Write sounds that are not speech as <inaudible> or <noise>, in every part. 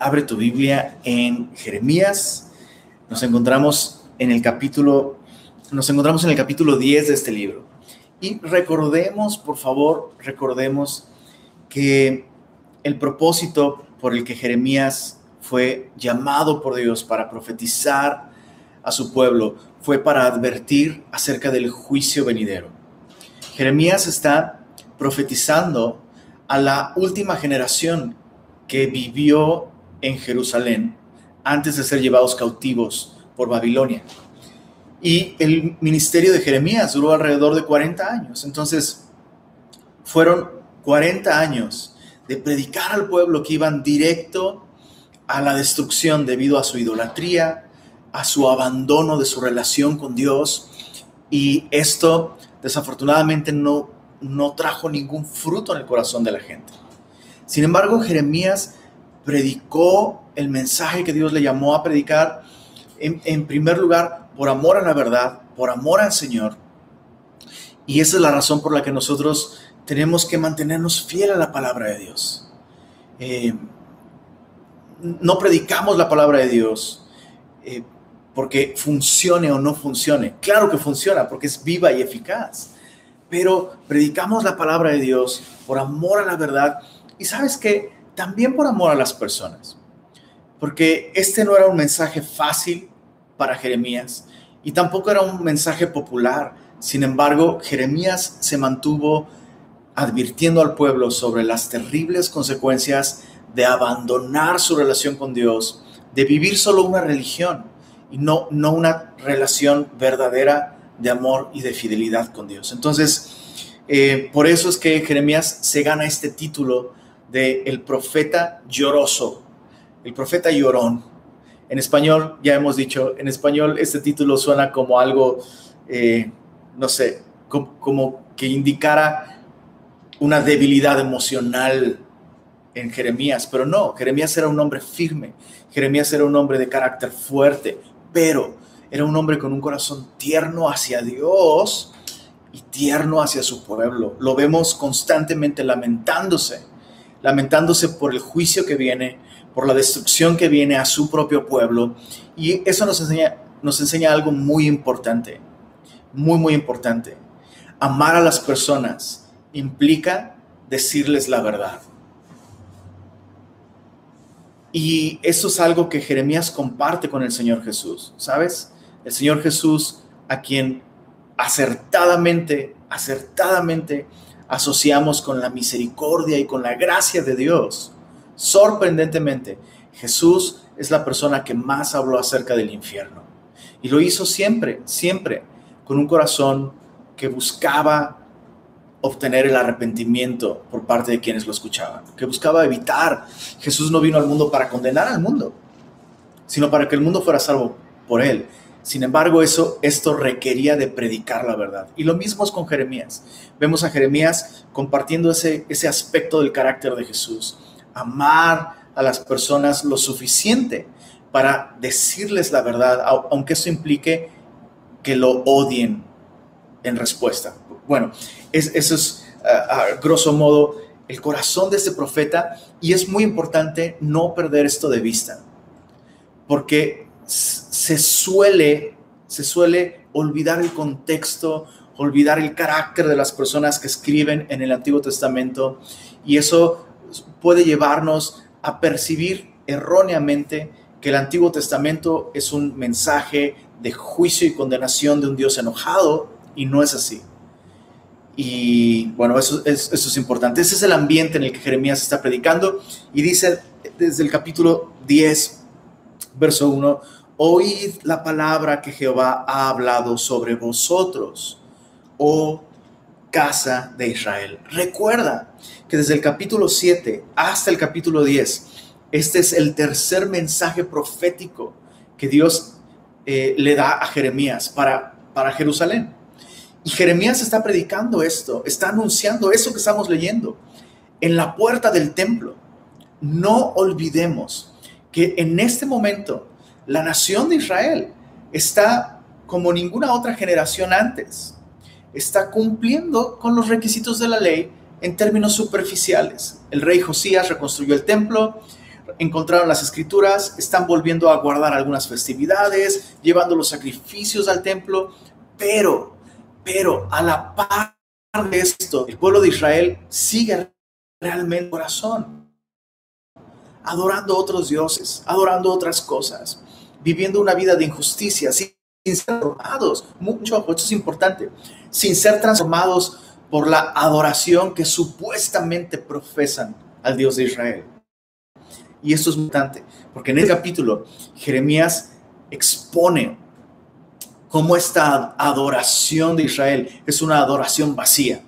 abre tu Biblia en Jeremías. Nos encontramos en el capítulo nos encontramos en el capítulo 10 de este libro. Y recordemos, por favor, recordemos que el propósito por el que Jeremías fue llamado por Dios para profetizar a su pueblo fue para advertir acerca del juicio venidero. Jeremías está profetizando a la última generación que vivió en Jerusalén antes de ser llevados cautivos por Babilonia. Y el ministerio de Jeremías duró alrededor de 40 años. Entonces, fueron 40 años de predicar al pueblo que iban directo a la destrucción debido a su idolatría, a su abandono de su relación con Dios. Y esto desafortunadamente no, no trajo ningún fruto en el corazón de la gente. Sin embargo, Jeremías predicó el mensaje que Dios le llamó a predicar, en, primer lugar, por amor a la verdad, por amor al Señor. Y esa es la razón por la que nosotros tenemos que mantenernos fiel a la palabra de Dios. Eh, no predicamos la palabra de Dios eh, porque funcione o no funcione. Claro que funciona porque es viva y eficaz. Pero predicamos la palabra de Dios por amor a la verdad y sabes que también por amor a las personas. Porque este no era un mensaje fácil para Jeremías y tampoco era un mensaje popular. Sin embargo, Jeremías se mantuvo advirtiendo al pueblo sobre las terribles consecuencias de abandonar su relación con Dios, de vivir solo una religión y no, no una relación verdadera de amor y de fidelidad con Dios. Entonces, eh, por eso es que Jeremías se gana este título de el profeta lloroso, el profeta llorón. En español, ya hemos dicho, en español este título suena como algo, eh, no sé, como, que indicara una debilidad emocional en Jeremías, pero no, Jeremías era un hombre firme, Jeremías era un hombre de carácter fuerte, pero era un hombre con un corazón tierno hacia Dios y tierno hacia su pueblo. Lo vemos constantemente lamentándose lamentándose por el juicio que viene, por la destrucción que viene a su propio pueblo. Y eso nos enseña, nos enseña algo muy importante, muy, muy importante. Amar a las personas implica decirles la verdad. Y eso es algo que Jeremías comparte con el Señor Jesús, ¿sabes? El Señor Jesús a quien acertadamente, acertadamente asociamos con la misericordia y con la gracia de Dios. Sorprendentemente, Jesús es la persona que más habló acerca del infierno. Y lo hizo siempre, siempre, con un corazón que buscaba obtener el arrepentimiento por parte de quienes lo escuchaban, que buscaba evitar. Jesús no vino al mundo para condenar al mundo, sino para que el mundo fuera salvo por él. Sin embargo, eso, esto requería de predicar la verdad. Y lo mismo es con Jeremías. Vemos a Jeremías compartiendo ese, ese aspecto del carácter de Jesús. Amar a las personas lo suficiente para decirles la verdad, aunque eso implique que lo odien en respuesta. Bueno, eso es a grosso modo el corazón de este profeta y es muy importante no perder esto de vista, porque se suele, se suele olvidar el contexto, olvidar el carácter de las personas que escriben en el Antiguo Testamento y eso puede llevarnos a percibir erróneamente que el Antiguo Testamento es un mensaje de juicio y condenación de un Dios enojado y no es así. Y bueno, eso, eso, es importante. Ese es el ambiente en el que Jeremías está predicando y dice desde el capítulo 10, verso 1, oíd la palabra que Jehová ha hablado sobre vosotros, oh casa de Israel. Recuerda que desde el capítulo 7 hasta el capítulo 10, este es el tercer mensaje profético que Dios eh, le da a Jeremías para, para Jerusalén. Y Jeremías está predicando esto, está anunciando eso que estamos leyendo en la puerta del templo. No olvidemos que en este momento la nación de Israel está como ninguna otra generación antes. Está cumpliendo con los requisitos de la ley en términos superficiales. El rey Josías reconstruyó el templo, encontraron las escrituras, están volviendo a guardar algunas festividades, llevando los sacrificios al templo, pero, pero a la par de esto, el pueblo de Israel sigue realmente corazón, adorando otros dioses, adorando otras cosas, viviendo una vida de injusticia, sin, ser transformados, mucho, esto es importante, sin ser transformados por la adoración que supuestamente profesan al Dios de Israel. Y esto es importante, porque en este capítulo Jeremías expone cómo esta adoración de Israel es una adoración vacía.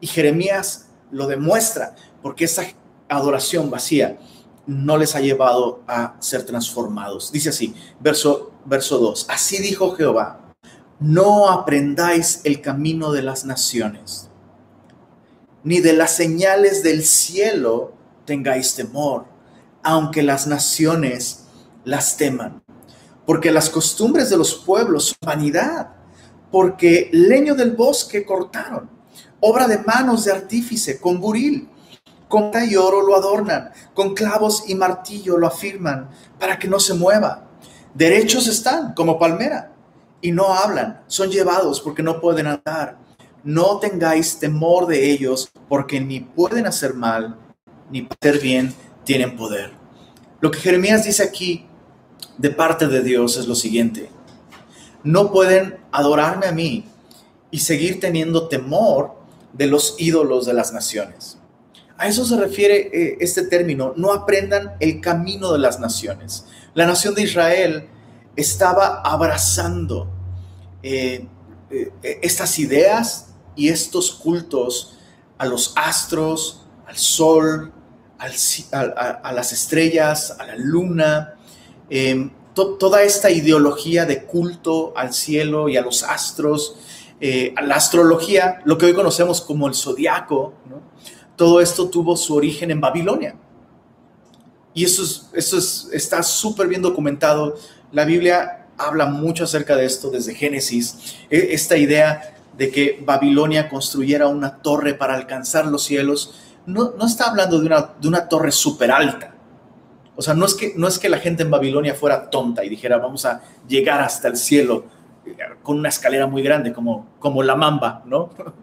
Y Jeremías lo demuestra porque esa adoración vacía no les ha llevado a ser transformados. Dice así, verso, verso 2, así dijo Jehová, no aprendáis el camino de las naciones, ni de las señales del cielo tengáis temor, aunque las naciones las teman. Porque las costumbres de los pueblos son vanidad, porque leño del bosque cortaron, obra de manos de artífice, con buril, con y oro lo adornan, con clavos y martillo lo afirman, para que no se mueva. Derechos están como palmera, y no hablan, son llevados porque no pueden andar. No tengáis temor de ellos, porque ni pueden hacer mal, ni hacer bien tienen poder. Lo que Jeremías dice aquí de parte de Dios es lo siguiente. No pueden adorarme a mí y seguir teniendo temor de los ídolos de las naciones. A eso se refiere eh, este término, no aprendan el camino de las naciones. La nación de Israel estaba abrazando eh, eh, estas ideas y estos cultos a los astros, al sol, a, las estrellas, a la luna, em, toda esta ideología de culto al cielo y a los astros, a la astrología, lo que hoy conocemos como el zodiaco, todo esto tuvo su origen en Babilonia. Y eso, eso está súper bien documentado. La Biblia habla mucho acerca de esto desde Génesis. E, esta idea de que Babilonia construyera una torre para alcanzar los cielos, no, está hablando de una, de una torre súper alta. O sea, no es, que, no es que la gente en Babilonia fuera tonta y dijera, vamos a llegar hasta el cielo eh, con una escalera muy grande, como, como la mamba, ¿no? <laughs>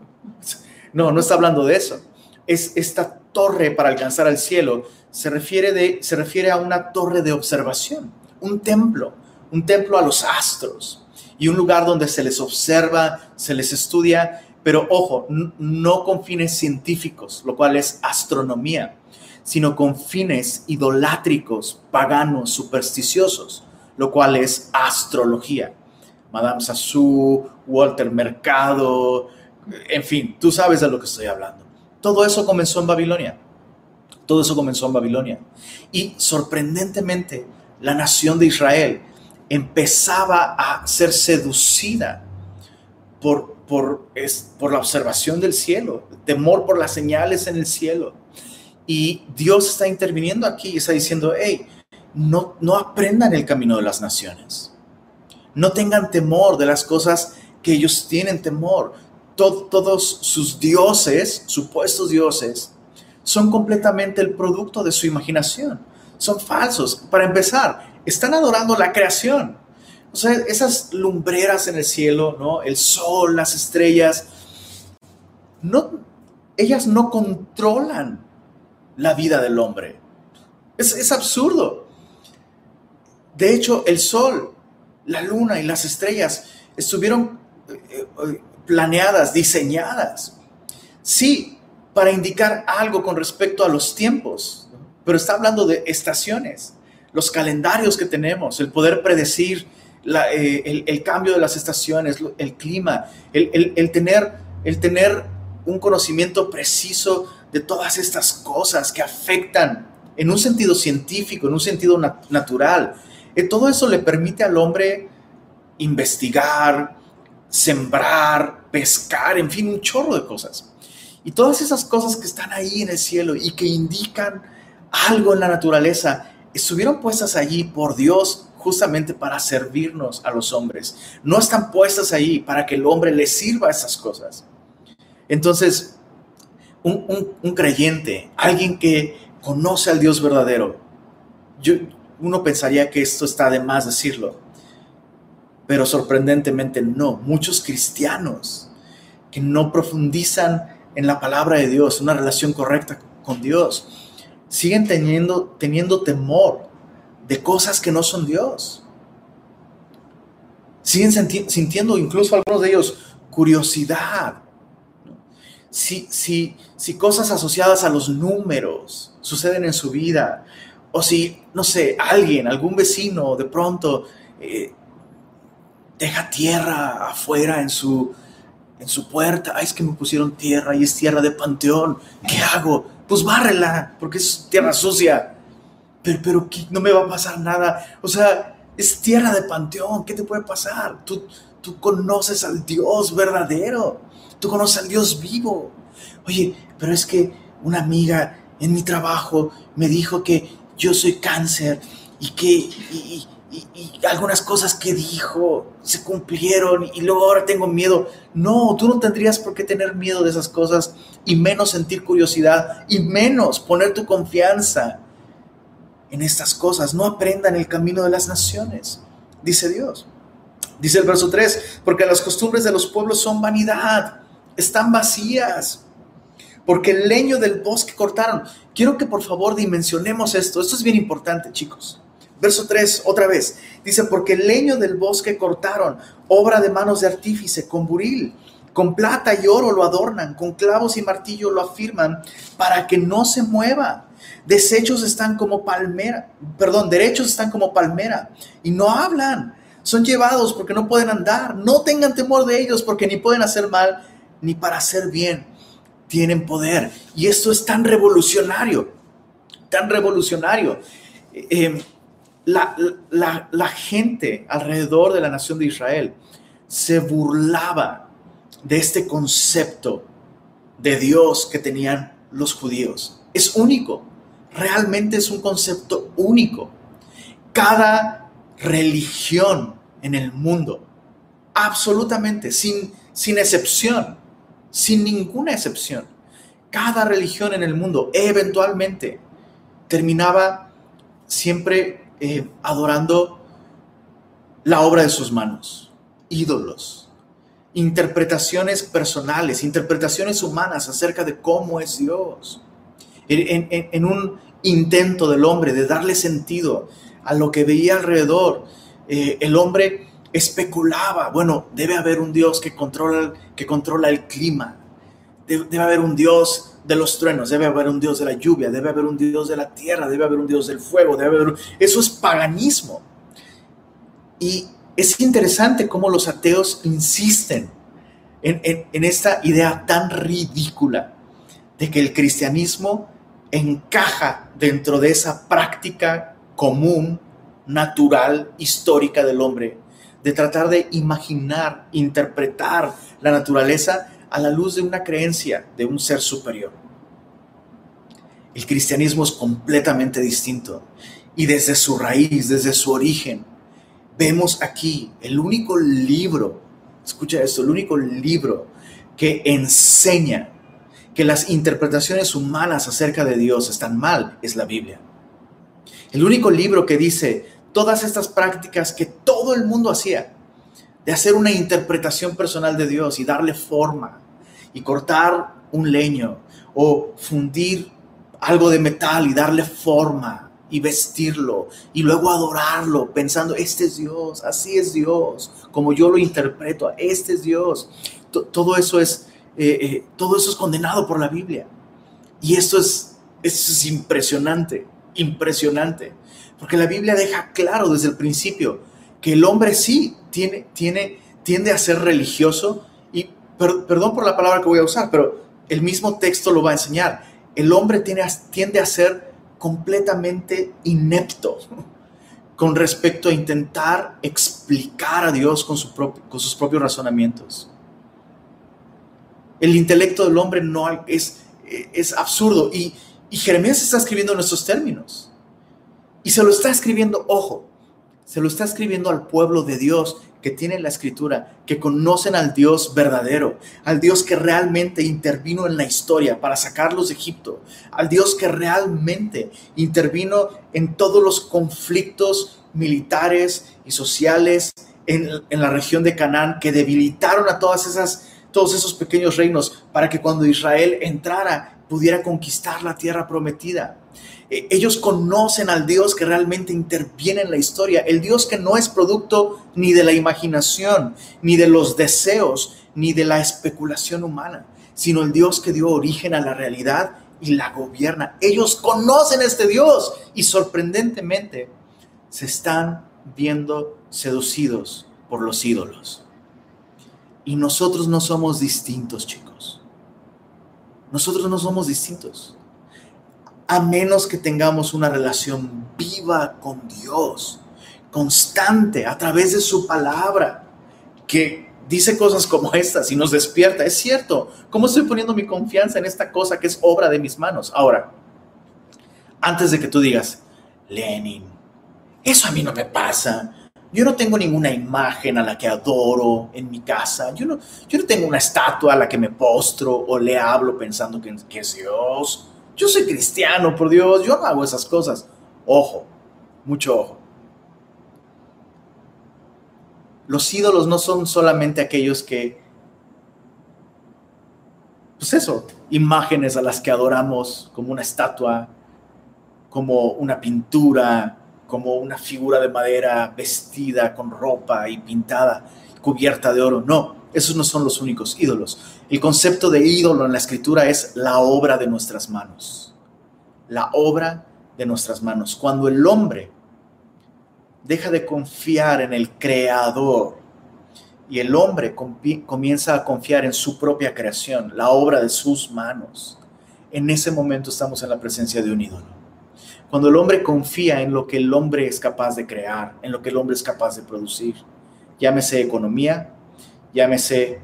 No, no está hablando de eso. Es esta torre para alcanzar al cielo, se refiere, de, se refiere a una torre de observación, un templo, un templo a los astros y un lugar donde se les observa, se les estudia, pero ojo, no con fines científicos, lo cual es astronomía, sino con fines idolátricos, paganos, supersticiosos, lo cual es astrología. Madame Sassou, Walter Mercado, en fin, tú sabes de lo que estoy hablando. Todo eso comenzó en Babilonia. Todo eso comenzó en Babilonia. Y sorprendentemente, la nación de Israel empezaba a ser seducida por, por, por la observación del cielo, temor por las señales en el cielo. Y Dios está interviniendo aquí y está diciendo, hey, no, no aprendan el camino de las naciones. No tengan temor de las cosas que ellos tienen temor. Todos sus dioses, supuestos dioses, son completamente el producto de su imaginación. Son falsos. Para empezar, están adorando la creación. O sea, esas lumbreras en el cielo, ¿no? El sol, las estrellas, no, ellas no controlan la vida del hombre. Es, es absurdo. De hecho, el sol, la luna y las estrellas estuvieron eh, eh, planeadas, diseñadas, sí, para indicar algo con respecto a los tiempos, pero está hablando de estaciones los calendarios que tenemos, el poder predecir eh, el, cambio de las estaciones, el clima, el, tener, el tener un conocimiento preciso de todas estas cosas que afectan en un sentido científico, en un sentido natural. Eh, todo eso le permite al hombre investigar, sembrar, pescar, en fin, un chorro de cosas. Y todas esas cosas que están ahí en el cielo y que indican algo en la naturaleza, estuvieron puestas allí por Dios justamente para servirnos a los hombres. No están puestas allí para que el hombre le sirva a esas cosas. Entonces, un, creyente, alguien que conoce al Dios verdadero, yo, uno pensaría que esto está de más decirlo, pero sorprendentemente no. Muchos cristianos que no profundizan en la palabra de Dios, una relación correcta con Dios, siguen teniendo, teniendo temor de cosas que no son Dios. Siguen sintiendo incluso algunos de ellos curiosidad. Si, si, si cosas asociadas a los números suceden en su vida, o si, no sé, alguien, algún vecino de pronto eh, deja tierra afuera en su, en su puerta, ay, es que me pusieron tierra y es tierra de panteón, ¿qué hago? Pues bárrela, porque es tierra sucia. Pero, pero no me va a pasar nada. O sea, es tierra de panteón, ¿qué te puede pasar? Tú, tú conoces al Dios verdadero, tú conoces al Dios vivo. Oye, pero es que una amiga en mi trabajo me dijo que yo soy cáncer y que algunas cosas que dijo se cumplieron y luego ahora tengo miedo. No, tú no tendrías por qué tener miedo de esas cosas y menos sentir curiosidad y menos poner tu confianza en estas cosas. No aprendan el camino de las naciones, dice Dios. Dice el verso 3, porque las costumbres de los pueblos son vanidad, están vacías, porque el leño del bosque cortaron. Quiero que por favor dimensionemos esto, esto es bien importante chicos. Verso 3, otra vez, dice, porque el leño del bosque cortaron, obra de manos de artífice, con buril, con plata y oro lo adornan, con clavos y martillo lo afirman, para que no se mueva. Desechos están como palmera, perdón, derechos están como palmera, y no hablan. Son llevados porque no pueden andar. No tengan temor de ellos porque ni pueden hacer mal, ni para hacer bien. Tienen poder. Y esto es tan revolucionario, tan revolucionario. Eh, la, gente alrededor de la nación de Israel se burlaba de este concepto de Dios que tenían los judíos. Es único, realmente es un concepto único. Cada religión en el mundo, absolutamente, sin, sin excepción, sin ninguna excepción, cada religión en el mundo eventualmente terminaba siempre eh, adorando la obra de sus manos, ídolos, interpretaciones personales, interpretaciones humanas acerca de cómo es Dios. En, un intento del hombre de darle sentido a lo que veía alrededor, eh, el hombre especulaba, bueno, debe haber un Dios que controla, que controla el clima, debe haber un Dios de los truenos, debe haber un Dios de la lluvia, debe haber un Dios de la tierra, debe haber un Dios del fuego, debe haber... Eso es paganismo. Y es interesante cómo los ateos insisten en, en esta idea tan ridícula de que el cristianismo encaja dentro de esa práctica común, natural, histórica del hombre, de tratar de imaginar, interpretar la naturaleza a la luz de una creencia de un ser superior. El cristianismo es completamente distinto y desde su raíz, desde su origen, vemos aquí el único libro, escucha esto, el único libro que enseña que las interpretaciones humanas acerca de Dios están mal es la Biblia. El único libro que dice todas estas prácticas que todo el mundo hacía, de hacer una interpretación personal de Dios y darle forma y cortar un leño o fundir algo de metal y darle forma y vestirlo y luego adorarlo pensando, este es Dios, así es Dios, como yo lo interpreto, este es Dios. todo eso es, eh, eh, todo eso es condenado por la Biblia. Y esto es, esto es impresionante, impresionante, porque la Biblia deja claro desde el principio que el hombre sí tiene, tiene, tiende a ser religioso y perdón por la palabra que voy a usar, pero el mismo texto lo va a enseñar. El hombre tiene, tiende a ser completamente inepto con respecto a intentar explicar a Dios con, con sus propios razonamientos. El intelecto del hombre no es, es absurdo y, y Jeremías está escribiendo en estos términos. Y se lo está escribiendo, ojo, se lo está escribiendo al pueblo de Dios que tiene la escritura, que conocen al Dios verdadero, al Dios que realmente intervino en la historia para sacarlos de Egipto, al Dios que realmente intervino en todos los conflictos militares y sociales en, en la región de Canaán que debilitaron a todas esas, todos esos pequeños reinos para que cuando Israel entrara pudiera conquistar la tierra prometida. Eh, ellos conocen al Dios que realmente interviene en la historia, el Dios que no es producto ni de la imaginación, ni de los deseos, ni de la especulación humana, sino el Dios que dio origen a la realidad y la gobierna. Ellos conocen a este Dios y sorprendentemente se están viendo seducidos por los ídolos. Y nosotros no somos distintos, chicos. Nosotros no somos distintos a menos que tengamos una relación viva con Dios, constante, a través de su palabra, que dice cosas como estas y nos despierta. Es cierto, ¿cómo estoy poniendo mi confianza en esta cosa que es obra de mis manos? Ahora, antes de que tú digas, Lenin, eso a mí no me pasa. Yo no tengo ninguna imagen a la que adoro en mi casa. Yo no, yo no tengo una estatua a la que me postro o le hablo pensando que, que es Dios. Yo soy cristiano, por Dios, yo no hago esas cosas. Ojo, mucho ojo. Los ídolos no son solamente aquellos que, pues eso, imágenes a las que adoramos como una estatua, como una pintura, como una figura de madera vestida con ropa y pintada, cubierta de oro. No, esos no son los únicos ídolos. El concepto de ídolo en la escritura es la obra de nuestras manos. La obra de nuestras manos. Cuando el hombre deja de confiar en el creador y el hombre comienza a confiar en su propia creación, la obra de sus manos, en ese momento estamos en la presencia de un ídolo. Cuando el hombre confía en lo que el hombre es capaz de crear, en lo que el hombre es capaz de producir, llámese economía, llámese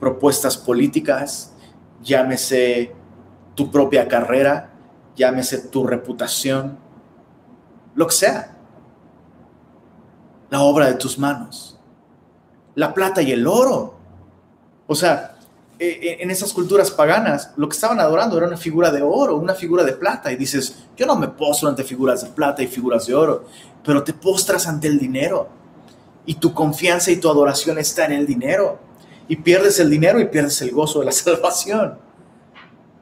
propuestas políticas, llámese tu propia carrera, llámese tu reputación, lo que sea. La obra de tus manos. La plata y el oro. O sea, e, e, en esas culturas paganas, lo que estaban adorando era una figura de oro, una figura de plata. Y dices, yo no me postro ante figuras de plata y figuras de oro, pero te postras ante el dinero y tu confianza y tu adoración está en el dinero. Y pierdes el dinero y pierdes el gozo de la <laughs> salvación.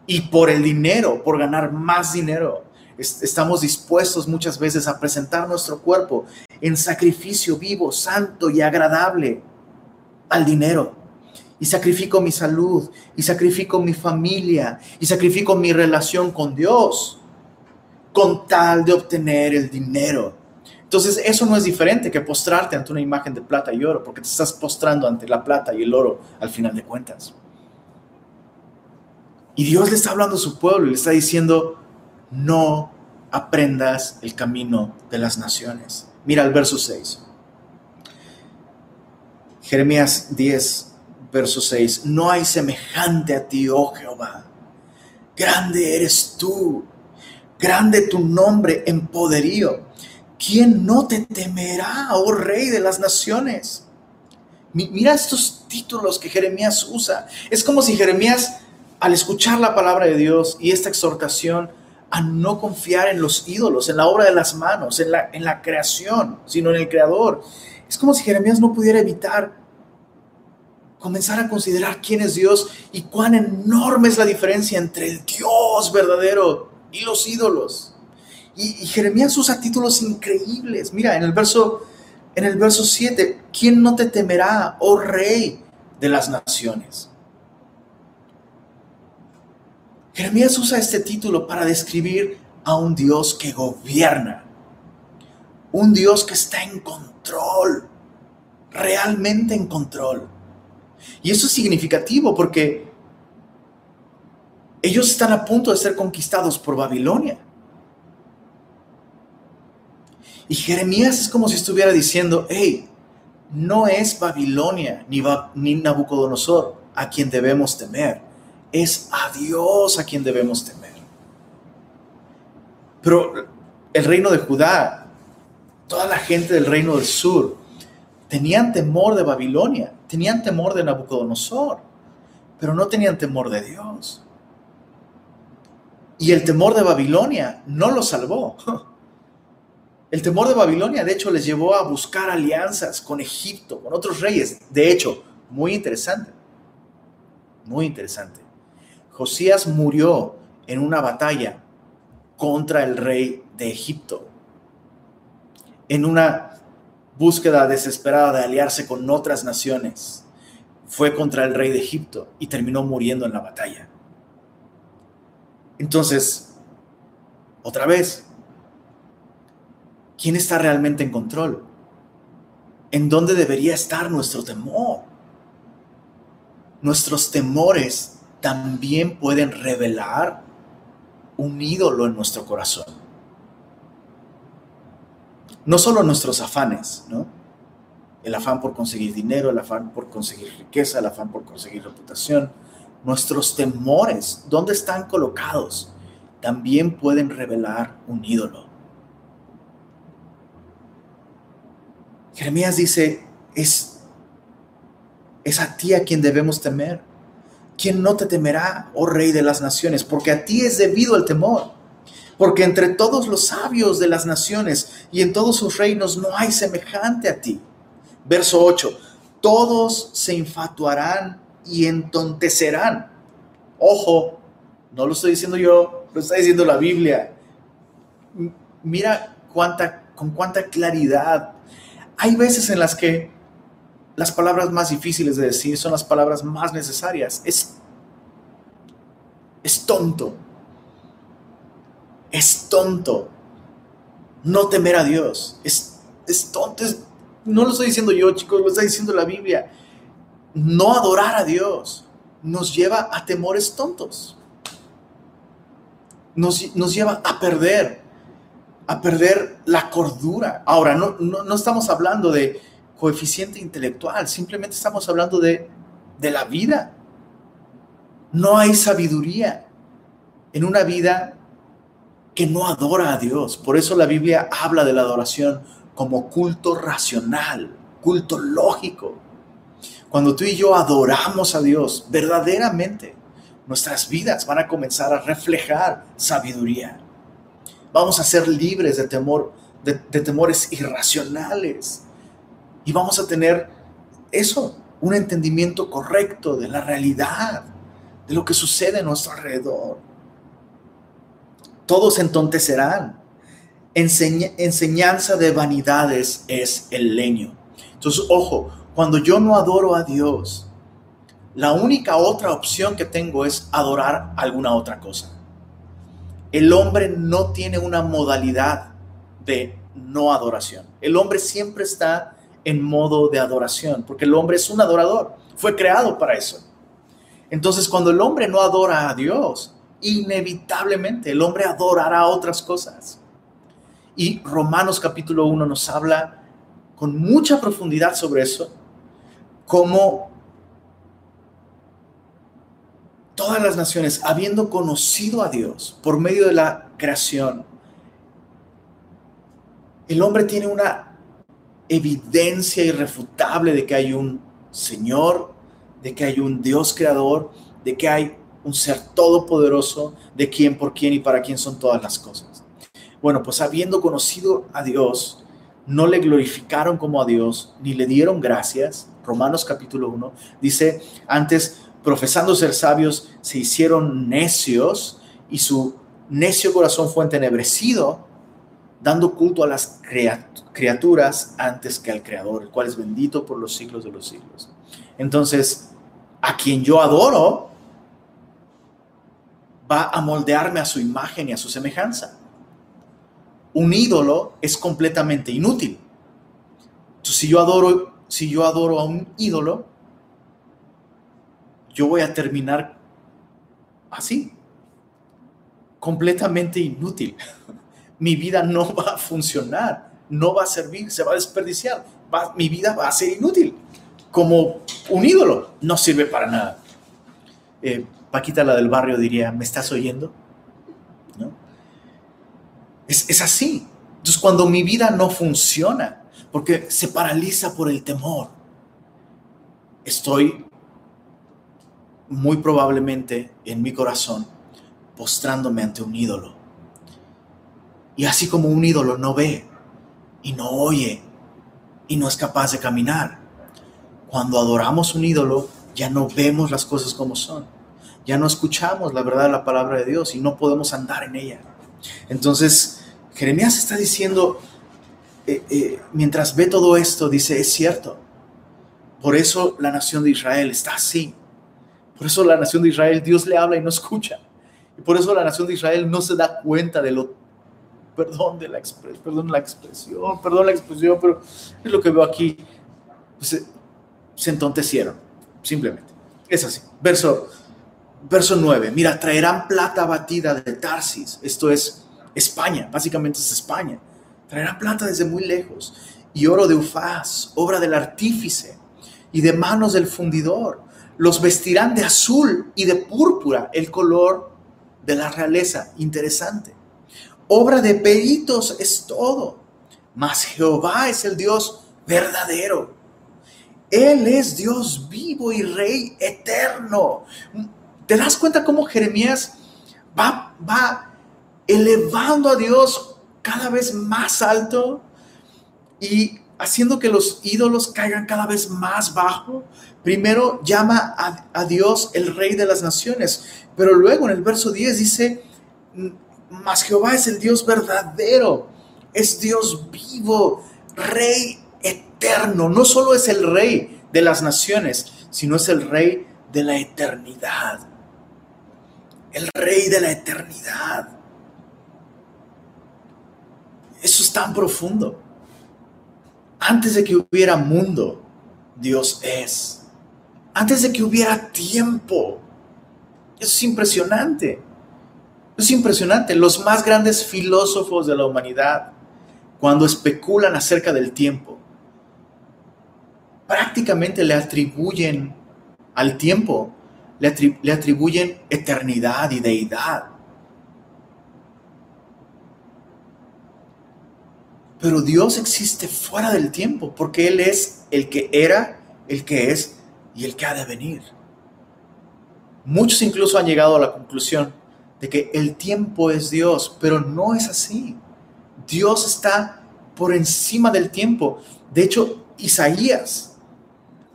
Y por el dinero, por ganar más dinero, estamos dispuestos muchas veces a presentar nuestro cuerpo en sacrificio vivo, santo y agradable al dinero. Y sacrifico mi salud, y sacrifico mi familia, y sacrifico mi relación con Dios, con tal de obtener el dinero entonces, eso no es diferente que postrarte ante una imagen de plata y oro, porque te estás postrando ante la plata y el oro al final de cuentas. Y Dios le está hablando a su pueblo y le está diciendo, no aprendas el camino de las naciones. Mira el verso 6. Jeremías 10, verso 6. No hay semejante a ti, oh Jehová. Grande eres tú. Grande tu nombre en poderío ¿quién no te temerá, oh rey de las naciones? Mira estos títulos que Jeremías usa. Es como si Jeremías, al escuchar la palabra de Dios y esta exhortación a no confiar en los ídolos, en la obra de las manos, en la, en la creación, sino en el creador, es como si Jeremías no pudiera evitar comenzar a considerar quién es Dios y cuán enorme es la diferencia entre el Dios verdadero y los ídolos. Y, Jeremías usa títulos increíbles. Mira, en el verso en el verso 7, ¿quién no te temerá, oh rey de las naciones? Jeremías usa este título para describir a un Dios que gobierna, un Dios que está en control, realmente en control. Y eso es significativo porque ellos están a punto de ser conquistados por Babilonia. Y Jeremías es como si estuviera diciendo, hey, no es Babilonia ni, Nabucodonosor a quien debemos temer, es a Dios a quien debemos temer. Pero el reino de Judá, toda la gente del reino del sur, Tenían temor de Babilonia, tenían temor de Nabucodonosor, pero no tenían temor de Dios. Y el temor de Babilonia no los salvó. <laughs> El temor de Babilonia, de hecho, les llevó a buscar alianzas con Egipto, con otros reyes. De hecho, muy interesante, muy interesante. Josías murió en una batalla contra el rey de Egipto, en una búsqueda desesperada de aliarse con otras naciones. Fue contra el rey de Egipto y terminó muriendo en la batalla. Entonces, otra vez, ¿quién está realmente en control? ¿En dónde debería estar nuestro temor? Nuestros temores también pueden revelar un ídolo en nuestro corazón. No solo nuestros afanes, ¿no? El afán por conseguir dinero, el afán por conseguir riqueza, el afán por conseguir reputación. Nuestros temores, ¿dónde están colocados? También pueden revelar un ídolo. Jeremías dice, es, es a ti a quien debemos temer ¿quién no te temerá, oh Rey de las naciones? Porque a ti es debido el temor. Porque entre todos los sabios de las naciones y en todos sus reinos no hay semejante a ti. Verso 8. Todos se infatuarán y entontecerán. Ojo, no lo estoy diciendo yo, lo está diciendo la Biblia. Mira cuánta, con cuánta claridad. Hay veces en las que las palabras más difíciles de decir son las palabras más necesarias. Es, tonto. Es tonto. No temer a Dios. Es, tonto. no lo estoy diciendo yo, chicos, lo está diciendo la Biblia. No adorar a Dios nos lleva a temores tontos. Nos lleva a perder, a perder la cordura. Ahora, no, no estamos hablando de, coeficiente intelectual, simplemente estamos hablando de, de la vida. No hay sabiduría en una vida que no adora a Dios. Por eso la Biblia habla de la adoración como culto racional, culto lógico. Cuando tú y yo adoramos a Dios verdaderamente, nuestras vidas van a comenzar a reflejar sabiduría. Vamos a ser libres de temor, de, temores irracionales. Y vamos a tener eso, un entendimiento correcto de la realidad, de lo que sucede a nuestro alrededor. Todos entontecerán. enseñanza de vanidades es el leño. Entonces, ojo, cuando yo no adoro a Dios, la única otra opción que tengo es adorar alguna otra cosa. El hombre no tiene una modalidad de no adoración. El hombre siempre está en modo de adoración, porque el hombre es un adorador, fue creado para eso. Entonces, cuando el hombre no adora a Dios, inevitablemente el hombre adorará otras cosas. Y Romanos capítulo 1 nos habla con mucha profundidad sobre eso, como todas las naciones, habiendo conocido a Dios por medio de la creación, el hombre tiene una evidencia irrefutable de que hay un Señor, de que hay un Dios creador, de que hay un ser todopoderoso, de quién, por quién y para quién son todas las cosas. Bueno, pues habiendo conocido a Dios, no le glorificaron como a Dios, ni le dieron gracias. Romanos capítulo 1 dice, antes, profesando ser sabios, se hicieron necios y su necio corazón fue entenebrecido dando culto a las criaturas antes que al Creador, el cual es bendito por los siglos de los siglos. Entonces, a quien yo adoro, va a moldearme a su imagen y a su semejanza. Un ídolo es completamente inútil. Si yo adoro, si yo adoro a un ídolo, yo voy a terminar así, completamente inútil <laughs> mi vida no va a funcionar, no va a servir, se va a desperdiciar, mi vida va a ser inútil. Como un ídolo, no sirve para nada. Eh, Paquita, la del barrio, diría, ¿me estás oyendo? ¿No? Es, es así. Entonces, cuando mi vida no funciona, porque se paraliza por el temor. Estoy muy probablemente en mi corazón postrándome ante un ídolo. Y así como un ídolo no ve y no oye y no es capaz de caminar, cuando adoramos un ídolo ya no vemos las cosas como son. Ya no escuchamos la verdad de la palabra de Dios y no podemos andar en ella. Entonces, Jeremías está diciendo, eh, eh, mientras ve todo esto, dice, es cierto. Por eso la nación de Israel está así. Por eso la nación de Israel, Dios le habla y no escucha. Y por eso la nación de Israel no se da cuenta de lo, perdón, de la, perdón la expresión, perdón la expresión, pero es lo que veo aquí. Pues, se entontecieron, simplemente. Es así. Verso, verso 9. Mira, traerán plata batida de Tarsis. Esto es España, básicamente es España. Traerán plata desde muy lejos. Y oro de Ufaz, obra del artífice, y de manos del fundidor. Los vestirán de azul y de púrpura, el color de la realeza. Interesante. Obra de peritos es todo. Mas Jehová es el Dios verdadero él es Dios vivo y Rey eterno. ¿Te das cuenta cómo Jeremías va, va elevando a Dios cada vez más alto y haciendo que los ídolos caigan cada vez más bajo? Primero llama a, Dios el Rey de las Naciones, pero luego en el verso 10 dice, mas Jehová es el Dios verdadero, es Dios vivo, Rey eterno. No solo es el rey de las naciones, sino es el rey de la eternidad. El rey de la eternidad. Eso es tan profundo. Antes de que hubiera mundo, Dios es. Antes de que hubiera tiempo. Eso es impresionante. Es impresionante. Los más grandes filósofos de la humanidad, cuando especulan acerca del tiempo, prácticamente le atribuyen al tiempo, le, atribuyen eternidad y deidad. Pero Dios existe fuera del tiempo porque Él es el que era, el que es y el que ha de venir. Muchos incluso han llegado a la conclusión de que el tiempo es Dios, pero no es así. Dios está por encima del tiempo. De hecho, Isaías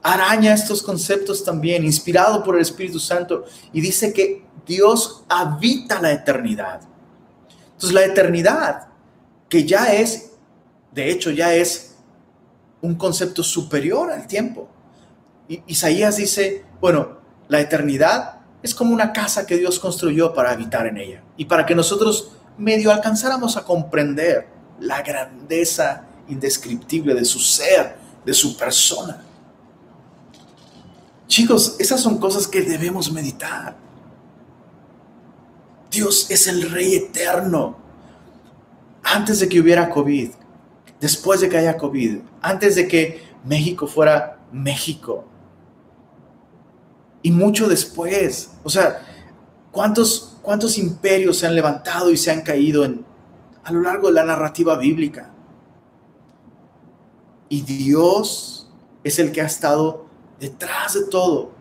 araña estos conceptos también, inspirado por el Espíritu Santo, y dice que Dios habita la eternidad. Entonces la eternidad, que ya es, de hecho ya es un concepto superior al tiempo. Isaías dice, bueno, la eternidad es como una casa que Dios construyó para habitar en ella y para que nosotros medio alcanzáramos a comprender la grandeza indescriptible de su ser, de su persona. Chicos, esas son cosas que debemos meditar. Dios es el Rey eterno. Antes de que hubiera COVID, después de que haya COVID, antes de que México fuera México. Y mucho después. O sea, ¿cuántos, cuántos imperios se han levantado y se han caído en, a lo largo de la narrativa bíblica? Y Dios es el que ha estado detrás de todo,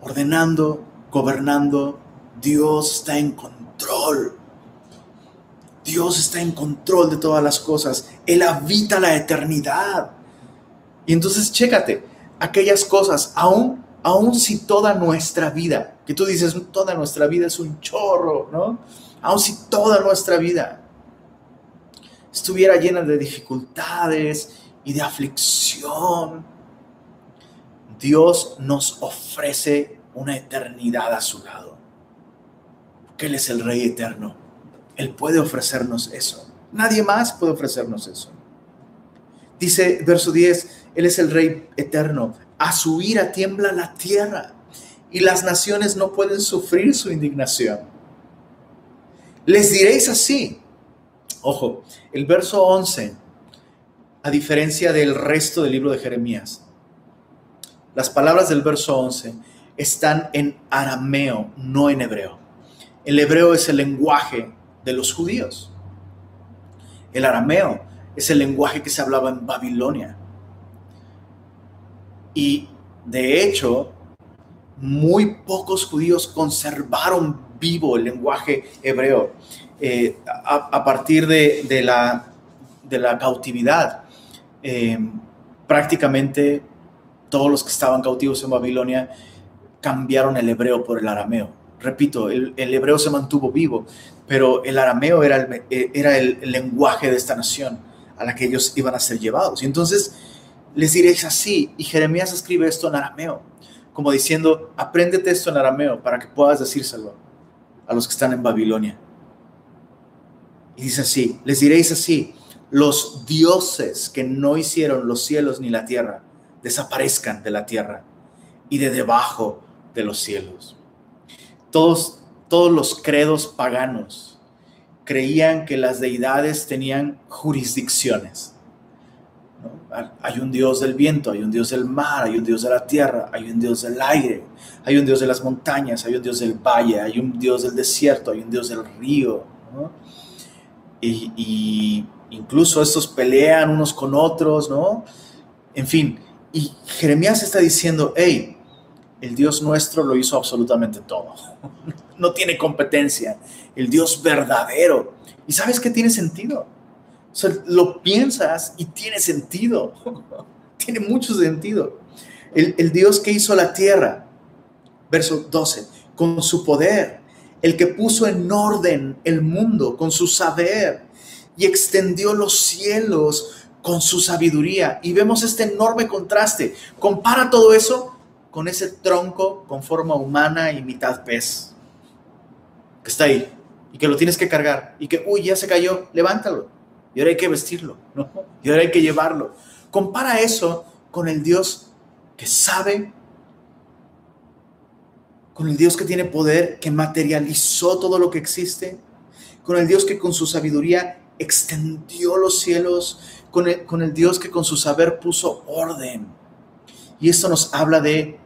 ordenando, gobernando, Dios está en control. Dios está en control de todas las cosas. Él habita la eternidad. Y entonces, chécate, aquellas cosas, aún, aún si toda nuestra vida, que tú dices, toda nuestra vida es un chorro, ¿no? Aún si toda nuestra vida estuviera llena de dificultades y de aflicción, Dios nos ofrece una eternidad a su lado. Porque Él es el Rey eterno. Él puede ofrecernos eso. Nadie más puede ofrecernos eso. Dice verso 10, Él es el Rey eterno. A su ira tiembla la tierra y las naciones no pueden sufrir su indignación. Les diréis así. Ojo, el verso 11, a diferencia del resto del libro de Jeremías, las palabras del verso 11 están en arameo, no en hebreo. El hebreo es el lenguaje de los judíos. El arameo es el lenguaje que se hablaba en Babilonia. Y de hecho, muy pocos judíos conservaron vivo el lenguaje hebreo eh, a, partir de, la, de, la, cautividad. Eh, prácticamente todos los que estaban cautivos en Babilonia cambiaron el hebreo por el arameo. Repito, el, hebreo se mantuvo vivo, pero el arameo era el, eh, era el, lenguaje de esta nación a la que ellos iban a ser llevados. Y entonces les diréis así, y Jeremías escribe esto en arameo, como diciendo, apréndete esto en arameo para que puedas decírselo a los que están en Babilonia. Y dice así, les diréis así, los dioses que no hicieron los cielos ni la tierra, desaparezcan de la tierra y de debajo de los cielos. Todos, todos los credos paganos creían que las deidades tenían jurisdicciones. Hay un dios del viento, hay un dios del mar, hay un dios de la tierra, hay un dios del aire, hay un dios de las montañas, hay un dios del valle, hay un dios del desierto, hay un dios del río. Y, y, incluso estos pelean unos con otros, ¿no? En fin, y Jeremías está diciendo, hey, el Dios nuestro lo hizo absolutamente todo. <laughs> No tiene competencia. El Dios verdadero. ¿Y sabes qué tiene sentido? Lo piensas y tiene sentido. <laughs> tiene mucho sentido. El, el Dios que hizo la tierra, verso 12, con su poder, el que puso en orden el mundo con su saber y extendió los cielos con su sabiduría. Y vemos este enorme contraste. Compara todo eso con ese tronco con forma humana y mitad pez, que está ahí, y que lo tienes que cargar, y que, uy, ya se cayó, levántalo. Y ahora hay que vestirlo. Y ahora hay que llevarlo. Compara eso con el Dios que sabe, con el Dios que tiene poder, que materializó todo lo que existe, con el Dios que con su sabiduría extendió los cielos, con el, con el Dios que con su saber puso orden. Y esto nos habla de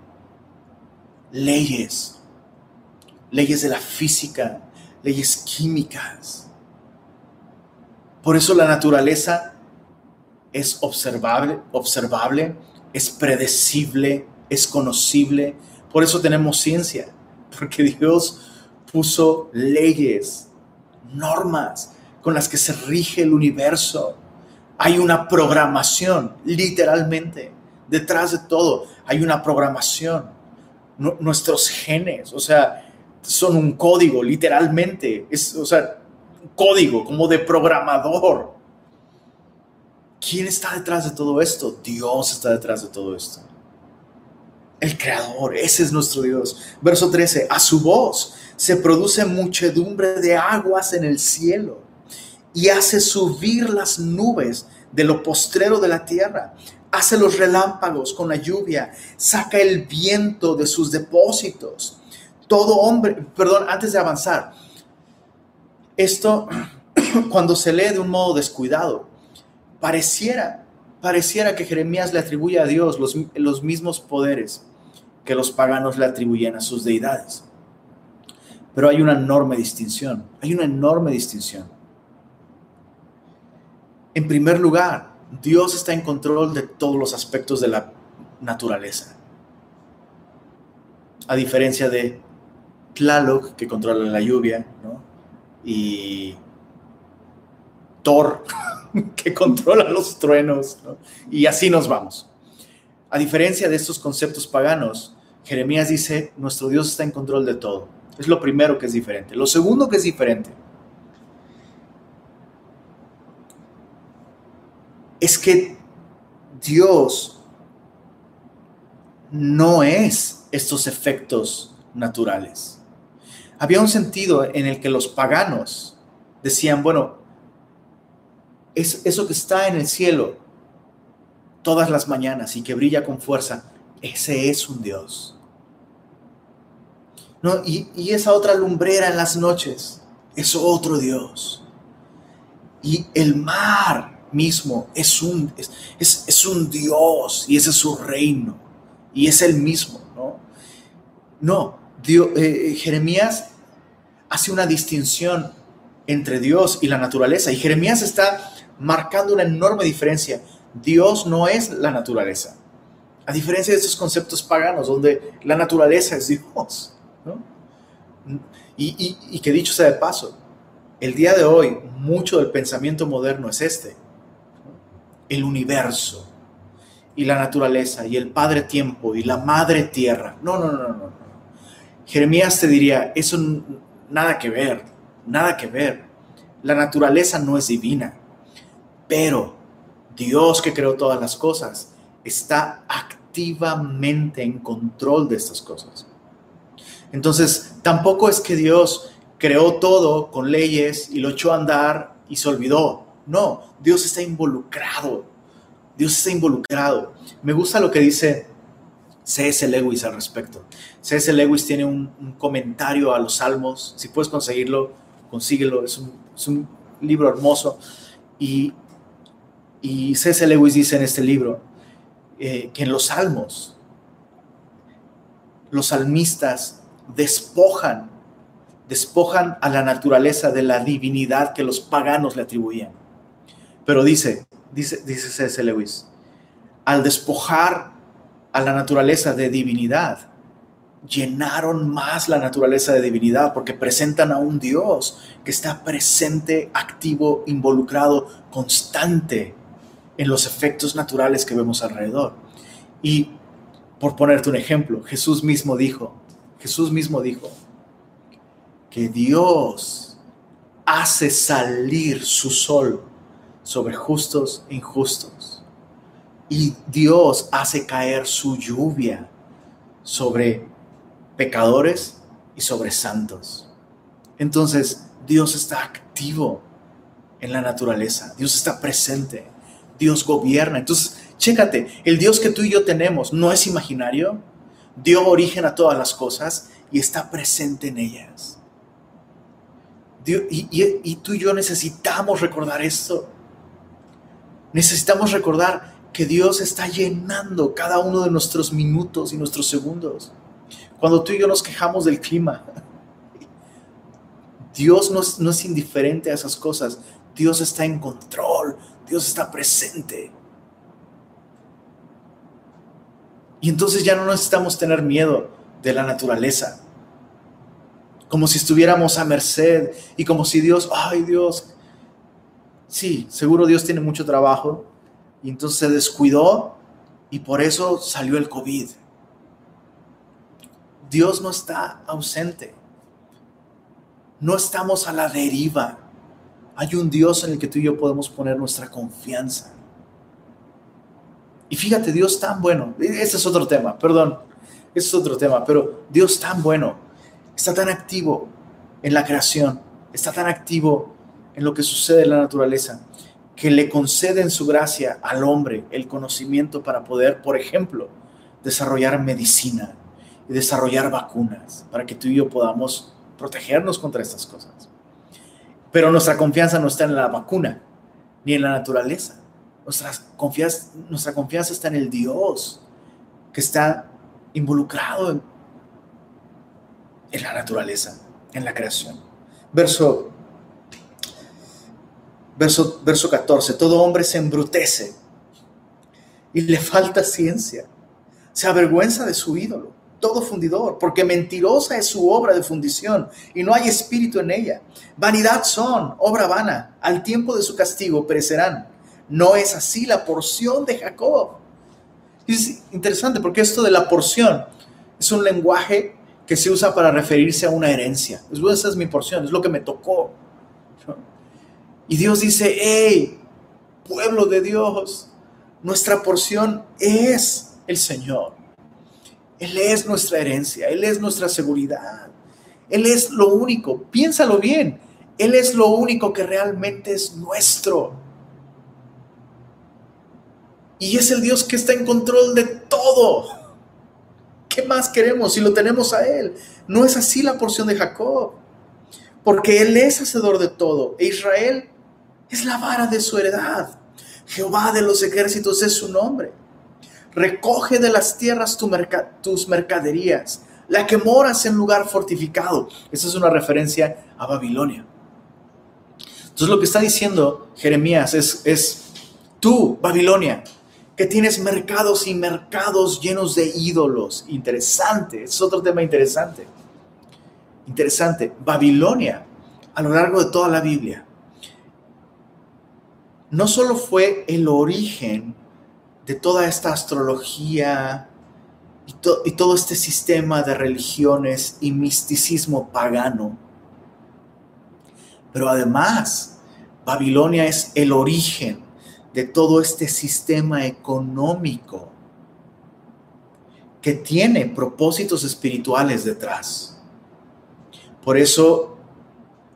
leyes, leyes de la física, leyes químicas. Por eso la naturaleza es observable, observable, es predecible, es conocible. Por eso tenemos ciencia, porque Dios puso leyes, normas con las que se rige el universo. Hay una programación, literalmente, detrás de todo. Hay una programación. nuestros genes, o sea, son un código, literalmente. Es, o sea, código como de programador. ¿Quién está detrás de todo esto? Dios está detrás de todo esto. El creador, ese es nuestro Dios. Verso 13, a su voz se produce muchedumbre de aguas en el cielo y hace subir las nubes de lo postrero de la tierra. Hace los relámpagos con la lluvia, saca el viento de sus depósitos. Todo hombre, perdón, antes de avanzar, esto <clears throat> cuando se lee de un modo descuidado, pareciera, pareciera que Jeremías le atribuye a Dios los, los mismos poderes que los paganos le atribuyen a sus deidades. Pero hay una enorme distinción, hay una enorme distinción. En primer lugar, Dios está en control de todos los aspectos de la naturaleza. A diferencia de Tlaloc, que controla la lluvia, y Thor, <laughs> que controla los truenos, y así nos vamos. A diferencia de estos conceptos paganos, Jeremías dice, nuestro Dios está en control de todo. Es lo primero que es diferente. Lo segundo que es diferente es que Dios no es estos efectos naturales. Había un sentido en el que los paganos decían, bueno, es eso que está en el cielo todas las mañanas y que brilla con fuerza, ese es un Dios. No, y, esa otra lumbrera en las noches es otro Dios. Y el mar mismo es un, es, es, un Dios y ese es su reino y es el mismo, ¿no? No, Dios, eh, Jeremías hace una distinción entre Dios y la naturaleza y Jeremías está marcando una enorme diferencia. Dios no es la naturaleza. A diferencia de estos conceptos paganos, donde la naturaleza es Dios. Y, y que dicho sea de paso, el día de hoy, mucho del pensamiento moderno es este. El universo y la naturaleza y el Padre Tiempo y la Madre Tierra. No, no, no, no, no. Jeremías te diría, eso nada que ver, nada que ver. La naturaleza no es divina, pero Dios que creó todas las cosas está activamente en control de estas cosas. Entonces, tampoco es que Dios creó todo con leyes y lo echó a andar y se olvidó. No, Dios está involucrado. Dios está involucrado. Me gusta lo que dice C.S. Lewis al respecto. C.S. Lewis tiene un, comentario a los salmos. Si puedes conseguirlo, consíguelo. Es un, libro hermoso. Y, y C.S. Lewis dice en este libro eh, que en los salmos los salmistas despojan, despojan a la naturaleza de la divinidad que los paganos le atribuían. Pero dice, dice, dice C.S. Lewis, al despojar a la naturaleza de divinidad, llenaron más la naturaleza de divinidad porque presentan a un Dios que está presente, activo, involucrado, constante en los efectos naturales que vemos alrededor. Y por ponerte un ejemplo, Jesús mismo dijo, Jesús mismo dijo que Dios hace salir su sol sobre justos e injustos. Y Dios hace caer su lluvia sobre pecadores y sobre santos. Entonces, Dios está activo en la naturaleza. Dios está presente. Dios gobierna. Entonces, chécate, el Dios que tú y yo tenemos no es imaginario, dio origen a todas las cosas y está presente en ellas. y, tú y yo necesitamos recordar esto. Necesitamos recordar que Dios está llenando cada uno de nuestros minutos y nuestros segundos. Cuando tú y yo nos quejamos del clima, Dios no es, no es indiferente a esas cosas. Dios está en control. Dios está presente. Y entonces ya no necesitamos tener miedo de la naturaleza. Como si estuviéramos a merced y como si Dios, ay Dios, sí, seguro Dios tiene mucho trabajo y entonces se descuidó y por eso salió el COVID. Dios no está ausente. No estamos a la deriva. Hay un Dios en el que tú y yo podemos poner nuestra confianza. Y fíjate, Dios tan bueno, ese es otro tema, perdón, ese es otro tema, pero Dios tan bueno, está tan activo en la creación, está tan activo en lo que sucede en la naturaleza, que le concede en su gracia al hombre el conocimiento para poder, por ejemplo, desarrollar medicina y desarrollar vacunas, para que tú y yo podamos protegernos contra estas cosas. Pero nuestra confianza no está en la vacuna, ni en la naturaleza nuestra confianza, nuestra confianza está en el Dios que está involucrado en, la naturaleza, en la creación. Verso, verso, verso 14, todo hombre se embrutece y le falta ciencia, se avergüenza de su ídolo, todo fundidor, porque mentirosa es su obra de fundición y no hay espíritu en ella. Vanidad son, obra vana, al tiempo de su castigo perecerán no es así la porción de Jacob. Es interesante porque esto de la porción es un lenguaje que se usa para referirse a una herencia. Es, esa es mi porción, es lo que me tocó. Y Dios dice, hey, pueblo de Dios, nuestra porción es el Señor. Él es nuestra herencia, Él es nuestra seguridad. Él es lo único, piénsalo bien, Él es lo único que realmente es nuestro. Y es el Dios que está en control de todo. ¿Qué más queremos si lo tenemos a Él? No es así la porción de Jacob, porque Él es hacedor de todo. E Israel es la vara de su heredad. Jehová de los ejércitos es su nombre. Recoge de las tierras tus mercaderías, la que moras en lugar fortificado. Esa es una referencia a Babilonia. Entonces lo que está diciendo Jeremías es, es tú, Babilonia, que tienes mercados y mercados llenos de ídolos. Interesante, es otro tema interesante. Interesante, Babilonia, a lo largo de toda la Biblia, no solo fue el origen de toda esta astrología y, todo este sistema de religiones y misticismo pagano, pero además Babilonia es el origen de todo este sistema económico que tiene propósitos espirituales detrás. Por eso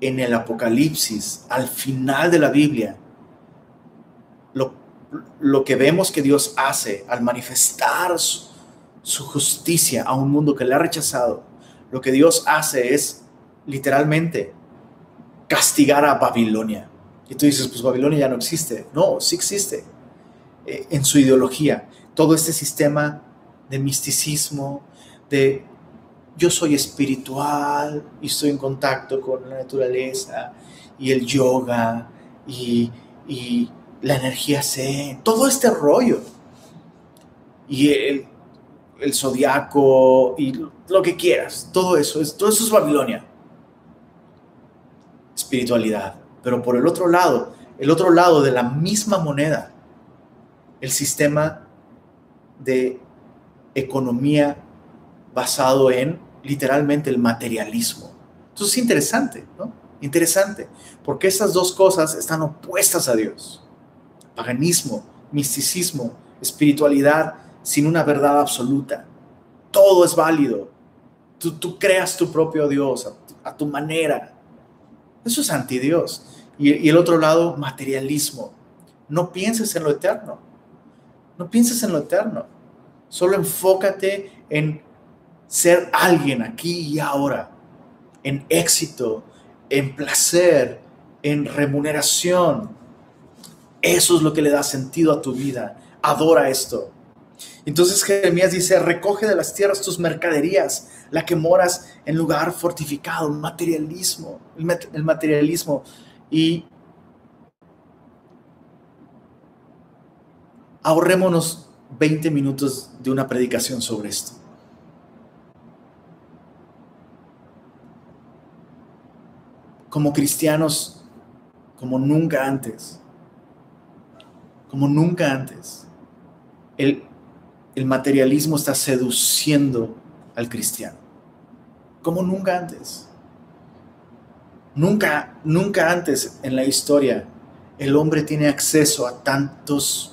en el Apocalipsis, al final de la Biblia, lo, que vemos que Dios hace al manifestar su, su justicia a un mundo que le ha rechazado, lo que Dios hace es literalmente castigar a Babilonia y tú dices, pues Babilonia ya no existe. No, sí existe. Eh, en su ideología, todo este sistema de misticismo, de yo soy espiritual y estoy en contacto con la naturaleza y el yoga y, y la energía zen, todo este rollo. Y el, el zodiaco y lo que quieras, todo eso, es, todo eso es Babilonia. Espiritualidad. Pero por el otro lado, el otro lado de la misma moneda, el sistema de economía basado en literalmente el materialismo. Entonces es interesante, ¿no? Interesante, porque esas dos cosas están opuestas a Dios. Paganismo, misticismo, espiritualidad sin una verdad absoluta. Todo es válido. Tú, creas tu propio Dios a tu manera. Eso es anti Dios. Y, el otro lado, materialismo. No pienses en lo eterno. No pienses en lo eterno. Solo enfócate en ser alguien aquí y ahora, en éxito, en placer, en remuneración. Eso es lo que le da sentido a tu vida. Adora esto. Entonces Jeremías dice, recoge de las tierras tus mercaderías, la que moras en lugar fortificado, materialismo, el materialismo. Y ahorrémonos 20 minutos de una predicación sobre esto. Como cristianos, como nunca antes, como nunca antes, el, materialismo está seduciendo al cristiano, como nunca antes. Nunca, nunca antes en la historia el hombre tiene acceso a tantos,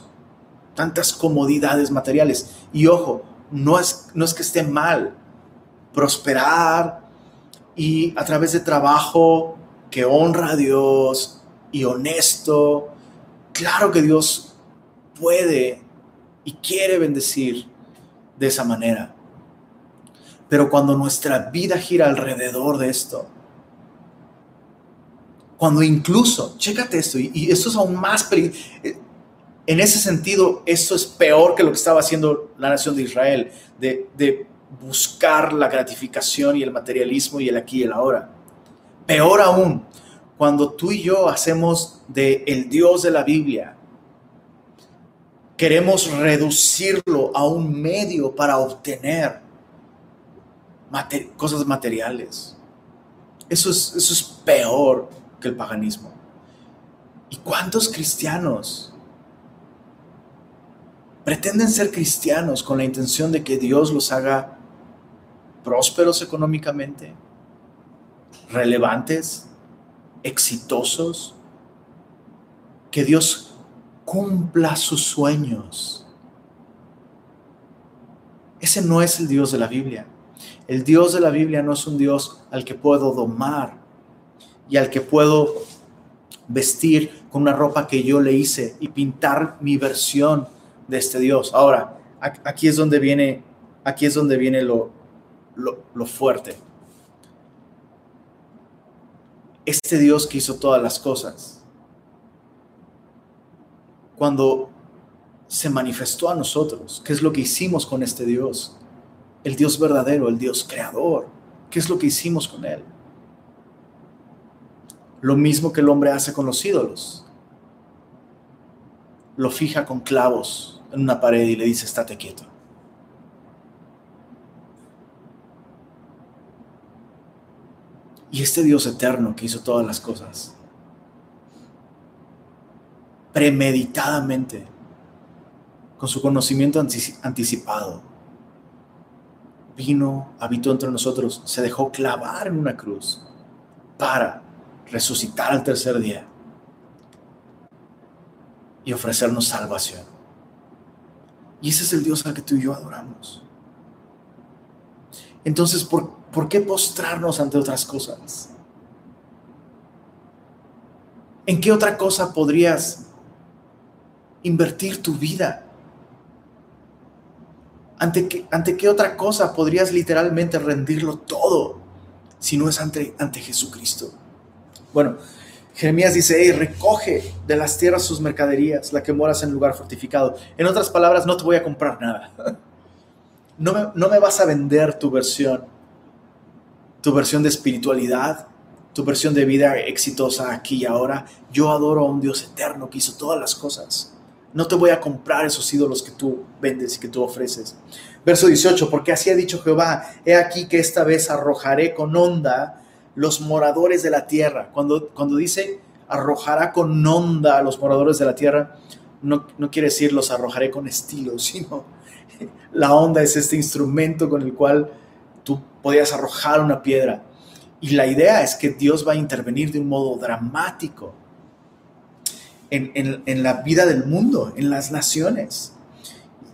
tantas comodidades materiales. Y ojo, no es, no es que esté mal prosperar y a través de trabajo que honra a Dios y honesto. Claro que Dios puede y quiere bendecir de esa manera. Pero cuando nuestra vida gira alrededor de esto, cuando incluso, chécate esto, y, esto es aún más. Eh, en ese sentido, esto es peor que lo que estaba haciendo la nación de Israel, de, de buscar la gratificación y el materialismo y el aquí y el ahora. Peor aún, cuando tú y yo hacemos de el Dios de la Biblia, queremos reducirlo a un medio para obtener cosas materiales. Eso es, eso es peor el paganismo. ¿Y cuántos cristianos pretenden ser cristianos con la intención de que Dios los haga prósperos económicamente, relevantes, exitosos, que Dios cumpla sus sueños? Ese no es el Dios de la Biblia. El Dios de la Biblia no es un Dios al que puedo domar, y al que puedo vestir con una ropa que yo le hice y pintar mi versión de este Dios. Ahora, aquí es donde viene, aquí es donde viene lo, lo, fuerte. Este Dios que hizo todas las cosas, cuando se manifestó a nosotros, ¿qué es lo que hicimos con este Dios? El Dios verdadero, el Dios creador. ¿Qué es lo que hicimos con Él? Lo mismo que el hombre hace con los ídolos. Lo fija con clavos en una pared y le dice, estate quieto. Y este Dios eterno que hizo todas las cosas, premeditadamente, con su conocimiento anticipado, vino, habitó entre nosotros, se dejó clavar en una cruz para resucitar al tercer día y ofrecernos salvación. Y ese es el Dios al que tú y yo adoramos. Entonces, ¿por, ¿por qué postrarnos ante otras cosas? ¿En qué otra cosa podrías invertir tu vida? ¿Ante qué, ante qué otra cosa podrías literalmente rendirlo todo si no es ante, ante Jesucristo? Bueno, Jeremías dice, hey, recoge de las tierras sus mercaderías, la que moras en lugar fortificado. En otras palabras, no te voy a comprar nada. <laughs> No me, no me vas a vender tu versión, tu versión de espiritualidad, tu versión de vida exitosa aquí y ahora. Yo adoro a un Dios eterno que hizo todas las cosas. No te voy a comprar esos ídolos que tú vendes y que tú ofreces. Verso 18, porque así ha dicho Jehová, he aquí que esta vez arrojaré con onda los moradores de la tierra. Cuando, cuando dice arrojará con onda a los moradores de la tierra, no, no quiere decir los arrojaré con estilo, <laughs> sino la onda es este instrumento con el cual podías arrojar una piedra. Y la idea es que Dios va a intervenir de un modo dramático en, en, en, la vida del mundo, en las naciones.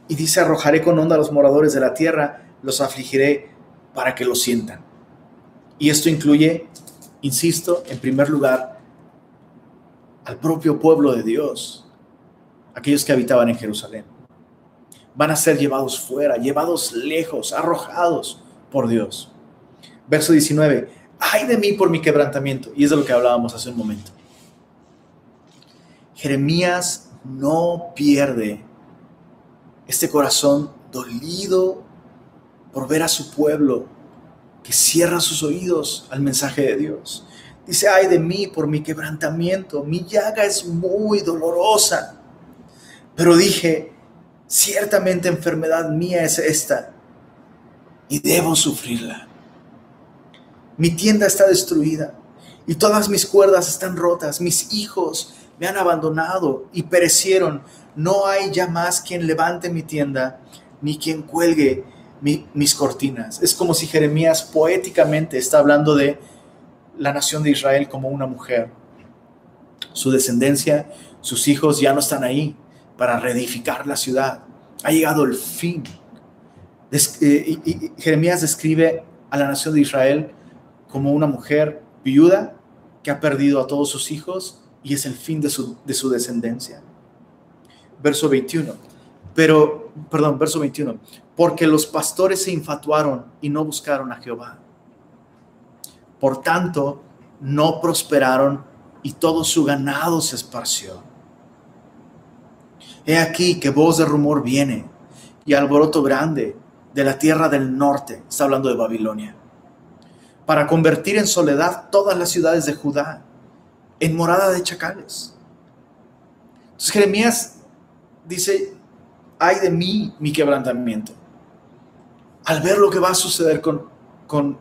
Y dice, arrojaré con onda a los moradores de la tierra, los afligiré para que lo sientan. Y esto incluye, insisto, en primer lugar, al propio pueblo de Dios, aquellos que habitaban en Jerusalén. Van a ser llevados fuera, llevados lejos, arrojados por Dios. Verso 19, ay de mí por mi quebrantamiento. Y es de lo que hablábamos hace un momento. Jeremías no pierde este corazón dolido por ver a su pueblo que cierra sus oídos al mensaje de Dios. Dice, ay de mí por mi quebrantamiento, mi llaga es muy dolorosa. Pero dije, ciertamente enfermedad mía es esta y debo sufrirla. Mi tienda está destruida y todas mis cuerdas están rotas. Mis hijos me han abandonado y perecieron. No hay ya más quien levante mi tienda ni quien cuelgue mis cortinas. Es como si Jeremías poéticamente está hablando de la nación de Israel como una mujer. Su descendencia, sus hijos ya no están ahí para reedificar la ciudad. Ha llegado el fin. Eh, Jeremías describe a la nación de Israel como una mujer viuda que ha perdido a todos sus hijos y es el fin de su, de su descendencia. Verso 21. Pero, perdón, verso 21 porque los pastores se infatuaron y no buscaron a Jehová. Por tanto, no prosperaron y todo su ganado se esparció. He aquí que voz de rumor viene y alboroto grande de la tierra del norte, está hablando de Babilonia, para convertir en soledad todas las ciudades de Judá, en morada de chacales. Entonces Jeremías dice, ay de mí mi quebrantamiento al ver lo que va a suceder con, con,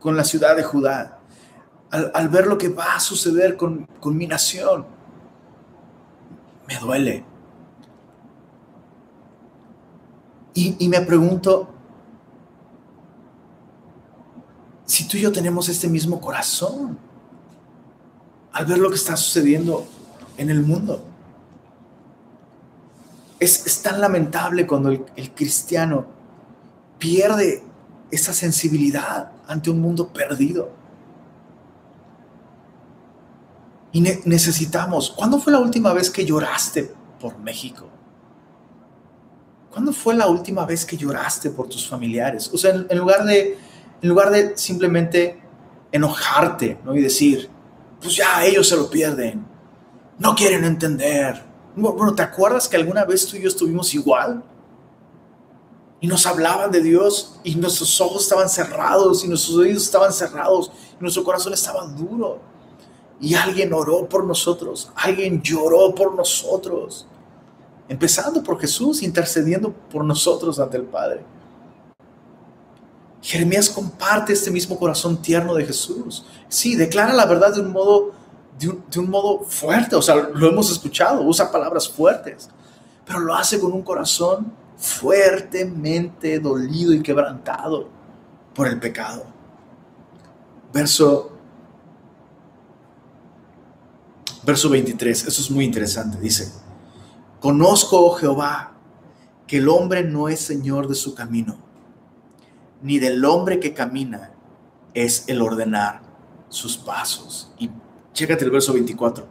con la ciudad de Judá, al, ver lo que va a suceder con, con mi nación, me duele. Y, me pregunto si tú y yo tenemos este mismo corazón al ver lo que está sucediendo en el mundo. Es, tan lamentable cuando el cristiano pierde esa sensibilidad ante un mundo perdido. Y necesitamos, ¿cuándo fue la última vez que lloraste por México? ¿Cuándo fue la última vez que lloraste por tus familiares? O sea, en, lugar, de, en lugar de simplemente enojarte ¿no? y decir, pues ya ellos se lo pierden, no quieren entender. Bueno, ¿te acuerdas que alguna vez tú y yo estuvimos igual? y nos hablaban de Dios y nuestros ojos estaban cerrados y nuestros oídos estaban cerrados y nuestro corazón estaba duro. Y alguien oró por nosotros, alguien lloró por nosotros, empezando por Jesús, intercediendo por nosotros ante el Padre. Jeremías comparte este mismo corazón tierno de Jesús. Sí, declara la verdad de un modo, de un, modo fuerte, o sea, lo hemos escuchado, usa palabras fuertes, pero lo hace con un corazón fuertemente dolido y quebrantado por el pecado. Verso verso 23, eso es muy interesante, dice, conozco, oh Jehová, que el hombre no es señor de su camino, ni del hombre que camina es el ordenar sus pasos. Y chécate el verso 24,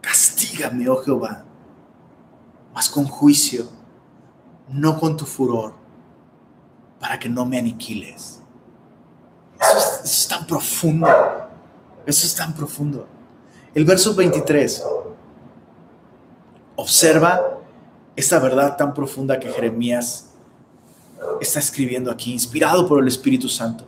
castígame, oh Jehová, mas con juicio, no con tu furor, para que no me aniquiles. Eso es, eso es tan profundo, eso es tan profundo. El verso 23 observa esta verdad tan profunda que Jeremías está escribiendo aquí, inspirado por el Espíritu Santo.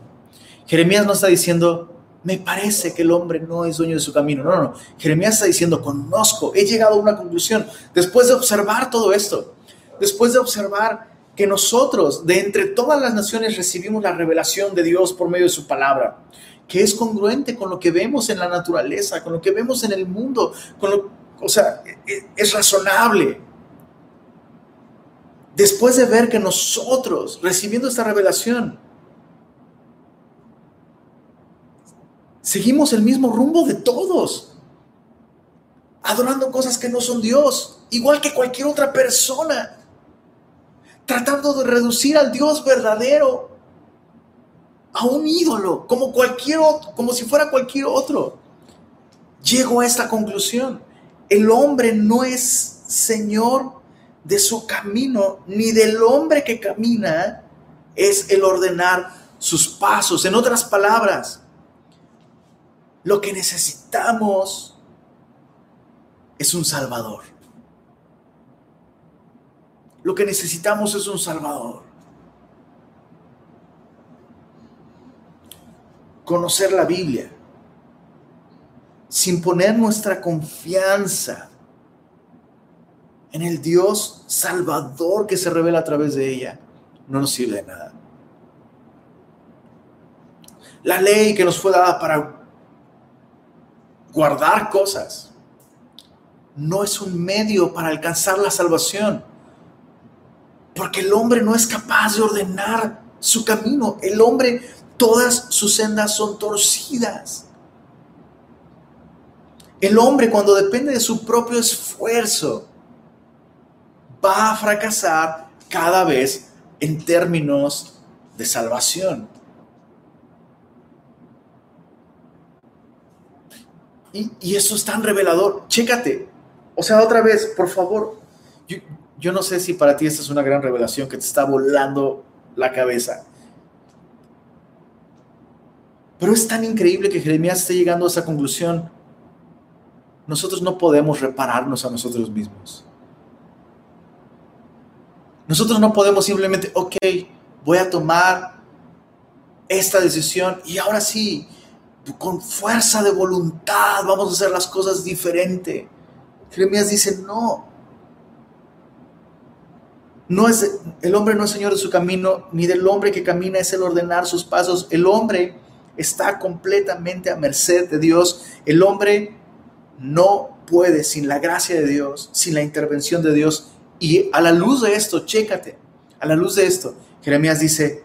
Jeremías no está diciendo, me parece que el hombre no es dueño de su camino. No, no, no. Jeremías está diciendo, conozco, he llegado a una conclusión. Después de observar todo esto, después de observar que nosotros, de entre todas las naciones, recibimos la revelación de Dios por medio de su palabra que es congruente con lo que vemos en la naturaleza, con lo que vemos en el mundo, con lo, o sea, e, e, es razonable. Después de ver que nosotros, recibiendo esta revelación, seguimos el mismo rumbo de todos, adorando cosas que no son Dios, igual que cualquier otra persona, tratando de reducir al Dios verdadero a un ídolo, como cualquier otro, como si fuera cualquier otro. Llego a esta conclusión. El hombre no es señor de su camino, ni del hombre que camina es el ordenar sus pasos. En otras palabras, lo que necesitamos es un Salvador. Lo que necesitamos es un Salvador. conocer la Biblia, sin poner nuestra confianza en el Dios salvador que se revela a través de ella, no nos sirve de nada. La ley que nos fue dada para guardar cosas no es un medio para alcanzar la salvación, porque el hombre no es capaz de ordenar su camino. El hombre todas sus sendas son torcidas. El hombre cuando depende de su propio esfuerzo va a fracasar cada vez en términos de salvación. Y, eso es tan revelador. Chécate. O sea, otra vez, por favor. Yo, yo no sé si para ti esta es una gran revelación que te está volando la cabeza. Pero es tan increíble que Jeremías esté llegando a esa conclusión. Nosotros no podemos repararnos a nosotros mismos. Nosotros no podemos simplemente, ok, voy a tomar esta decisión y ahora sí, con fuerza de voluntad vamos a hacer las cosas diferente. Jeremías dice, no. No es, el hombre no es señor de su camino, ni del hombre que camina es el ordenar sus pasos. El hombre está completamente a merced de Dios. El hombre no puede sin la gracia de Dios, sin la intervención de Dios. Y a la luz de esto, chécate, a la luz de esto, Jeremías dice,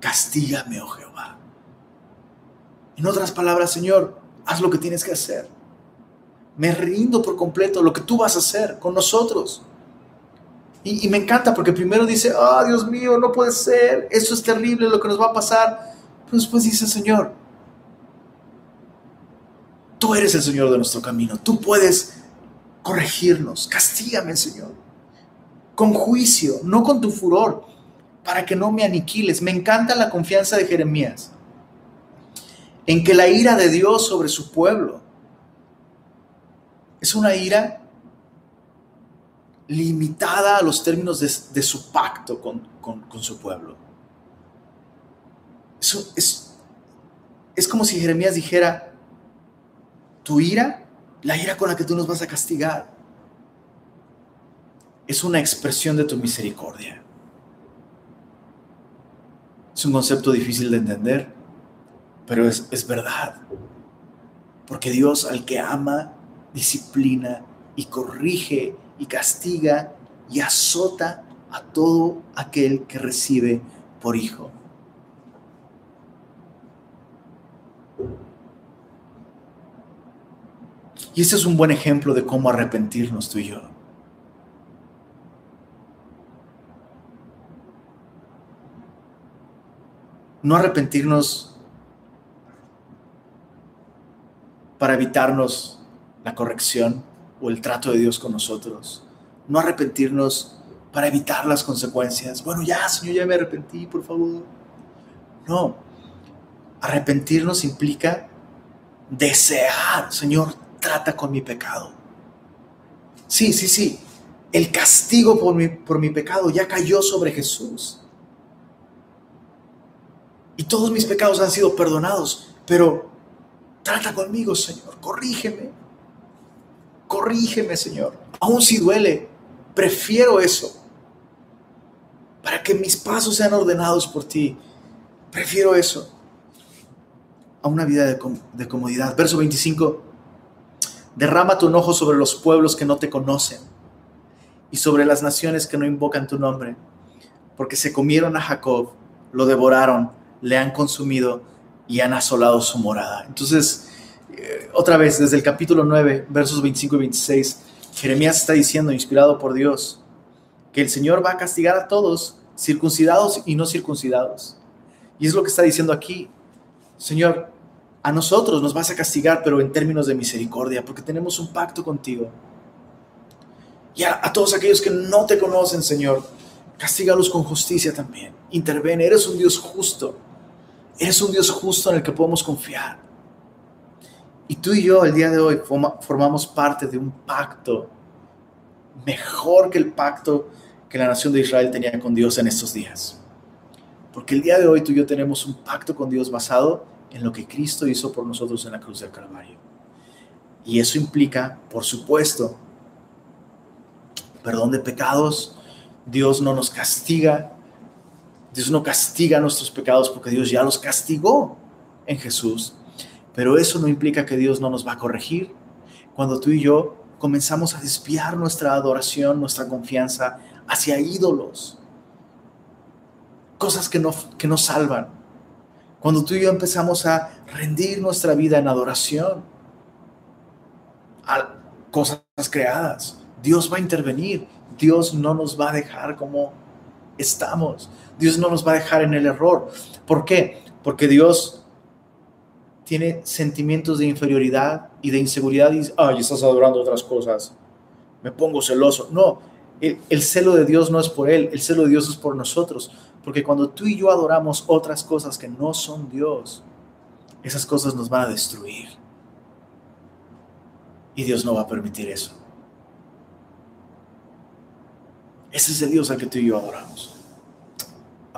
castígame, oh Jehová. En otras palabras, Señor, haz lo que tienes que hacer. Me rindo por completo lo que tú vas a hacer con nosotros. Y, me encanta porque primero dice, oh Dios mío, no puede ser, eso es terrible lo que nos va a pasar. Pero después dice, Señor, tú eres el Señor de nuestro camino, tú puedes corregirnos, castígame, Señor, con juicio, no con tu furor, para que no me aniquiles. Me encanta la confianza de Jeremías en que la ira de Dios sobre su pueblo es una ira limitada a los términos de, su pacto con su pueblo es, es como si Jeremías dijera, tu ira, la ira con la que tú nos vas a castigar, es una expresión de tu misericordia. Es un concepto difícil de entender, pero es, es verdad. Porque Dios al que ama, disciplina y corrige y castiga y azota a todo aquel que recibe por hijo. Y este es un buen ejemplo de cómo arrepentirnos tú y yo. No arrepentirnos para evitarnos la corrección o el trato de Dios con nosotros. No arrepentirnos para evitar las consecuencias. Bueno, ya, Señor, ya me arrepentí, por favor. No. Arrepentirnos implica desear, Señor, trata con mi pecado. Sí, sí, sí. El castigo por mi, por mi pecado ya cayó sobre Jesús. Y todos mis pecados han sido perdonados. Pero trata conmigo, Señor. Corrígeme. Corrígeme, Señor. Aún si duele, prefiero eso. Para que mis pasos sean ordenados por ti. Prefiero eso a una vida de, de comodidad. Verso 25. Derrama tu enojo sobre los pueblos que no te conocen y sobre las naciones que no invocan tu nombre, porque se comieron a Jacob, lo devoraron, le han consumido y han asolado su morada. Entonces, eh, otra vez, desde el capítulo 9, versos 25 y 26, Jeremías está diciendo, inspirado por Dios, que el Señor va a castigar a todos, circuncidados y no circuncidados. Y es lo que está diciendo aquí. Señor, a nosotros nos vas a castigar, pero en términos de misericordia, porque tenemos un pacto contigo. Y a, todos aquellos que no te conocen, Señor, castígalos con justicia también. Interven, eres un Dios justo. Eres un Dios justo en el que podemos confiar. Y tú y yo el día de hoy formamos parte de un pacto mejor que el pacto que la nación de Israel tenía con Dios en estos días. Porque el día de hoy tú y yo tenemos un pacto con Dios basado en lo que Cristo hizo por nosotros en la cruz del Calvario. Y eso implica, por supuesto, perdón de pecados. Dios no nos castiga. Dios no castiga nuestros pecados porque Dios ya los castigó en Jesús. Pero eso no implica que Dios no nos va a corregir. Cuando tú y yo comenzamos a desviar nuestra adoración, nuestra confianza hacia ídolos, cosas que no, que nos salvan, cuando tú y yo empezamos a rendir nuestra vida en adoración a cosas creadas, Dios va a intervenir. Dios no nos va a dejar como estamos. Dios no nos va a dejar en el error. ¿Por qué? Porque Dios tiene sentimientos de inferioridad y de inseguridad y ay, estás adorando otras cosas. Me pongo celoso. No, el, celo de Dios no es por Él, el celo de Dios es por nosotros. Porque cuando tú y yo adoramos otras cosas que no son Dios, esas cosas nos van a destruir. Y Dios no va a permitir eso. Ese es el Dios al que tú y yo adoramos.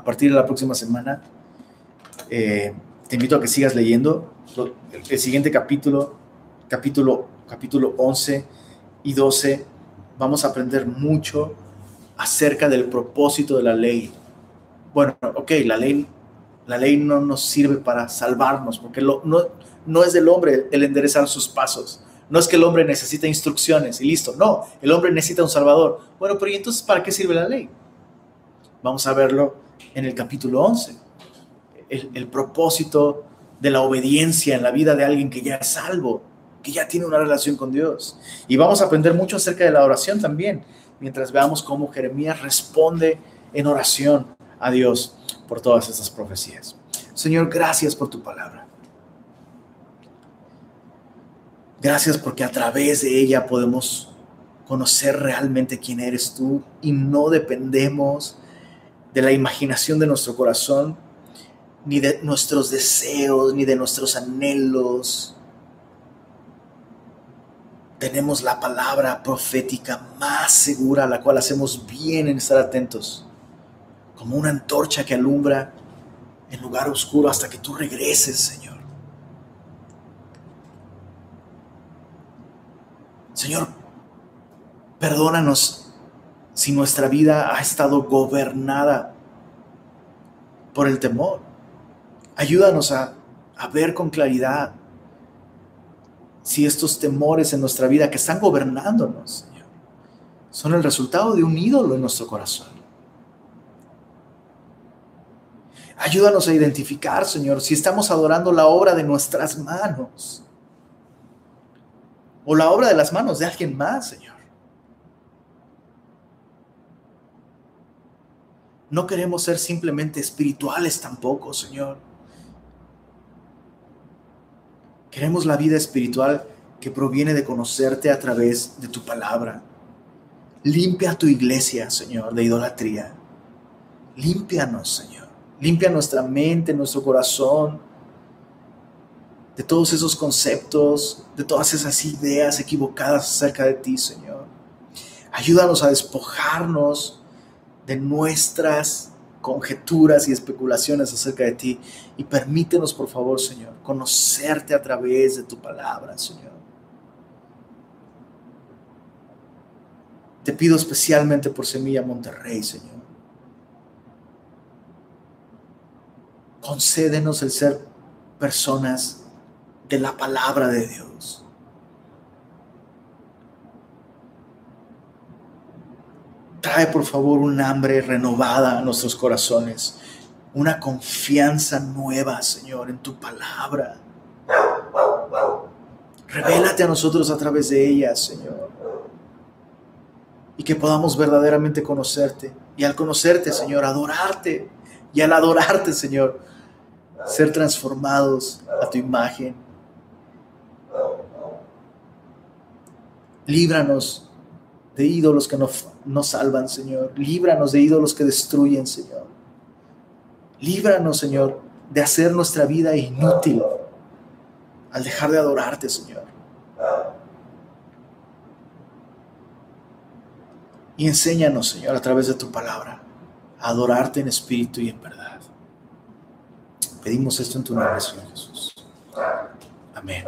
A partir de la próxima semana, eh, te invito a que sigas leyendo el, siguiente capítulo, capítulo, capítulo 11 y 12. Vamos a aprender mucho acerca del propósito de la ley bueno, ok, la ley, la ley no nos sirve para salvarnos, porque no, no es del hombre el enderezar sus pasos. No es que el hombre necesita instrucciones y listo. No, el hombre necesita un salvador. Bueno, pero ¿y entonces para qué sirve la ley? Vamos a verlo en el capítulo 11. El, el propósito de la obediencia en la vida de alguien que ya es salvo, que ya tiene una relación con Dios. Y vamos a aprender mucho acerca de la oración también, mientras veamos cómo Jeremías responde en oración a Dios por todas estas profecías. Señor, gracias por tu palabra. Gracias porque a través de ella podemos conocer realmente quién eres tú y no dependemos de la imaginación de nuestro corazón, ni de nuestros deseos, ni de nuestros anhelos. Tenemos la palabra profética más segura a la cual hacemos bien en estar atentos como una antorcha que alumbra en lugar oscuro hasta que tú regreses, Señor. Señor, perdónanos si nuestra vida ha estado gobernada por el temor. Ayúdanos a, ver con claridad si estos temores en nuestra vida que están gobernándonos, Señor, son el resultado de un ídolo en nuestro corazón. Ayúdanos a identificar, Señor, si estamos adorando la obra de nuestras manos o la obra de las manos de alguien más, Señor. No queremos ser simplemente espirituales tampoco, Señor. Queremos la vida espiritual que proviene de conocerte a través de tu palabra. Limpia tu iglesia, Señor, de idolatría. Límpianos, Señor. Limpia nuestra mente, nuestro corazón, de todos esos conceptos, de todas esas ideas equivocadas acerca de ti, Señor. Ayúdanos a despojarnos de nuestras conjeturas y especulaciones acerca de ti y permítenos, por favor, Señor, conocerte a través de tu palabra, Señor. Te pido especialmente por Semilla Monterrey, Señor. Concédenos el ser personas de la palabra de Dios. Trae por favor un hambre renovada a nuestros corazones, una confianza nueva, Señor, en tu palabra. Revélate a nosotros a través de ella, Señor. Y que podamos verdaderamente conocerte. Y al conocerte, Señor, adorarte. Y al adorarte, Señor, ser transformados a tu imagen. Líbranos de ídolos que nos, salvan, Señor. Líbranos de ídolos que destruyen, Señor. Líbranos, Señor, de hacer nuestra vida inútil al dejar de adorarte, Señor. Y enséñanos, Señor, a través de tu palabra, a adorarte en espíritu y en verdad. Pedimos esto en tu nombre, Señor Jesús. Amén.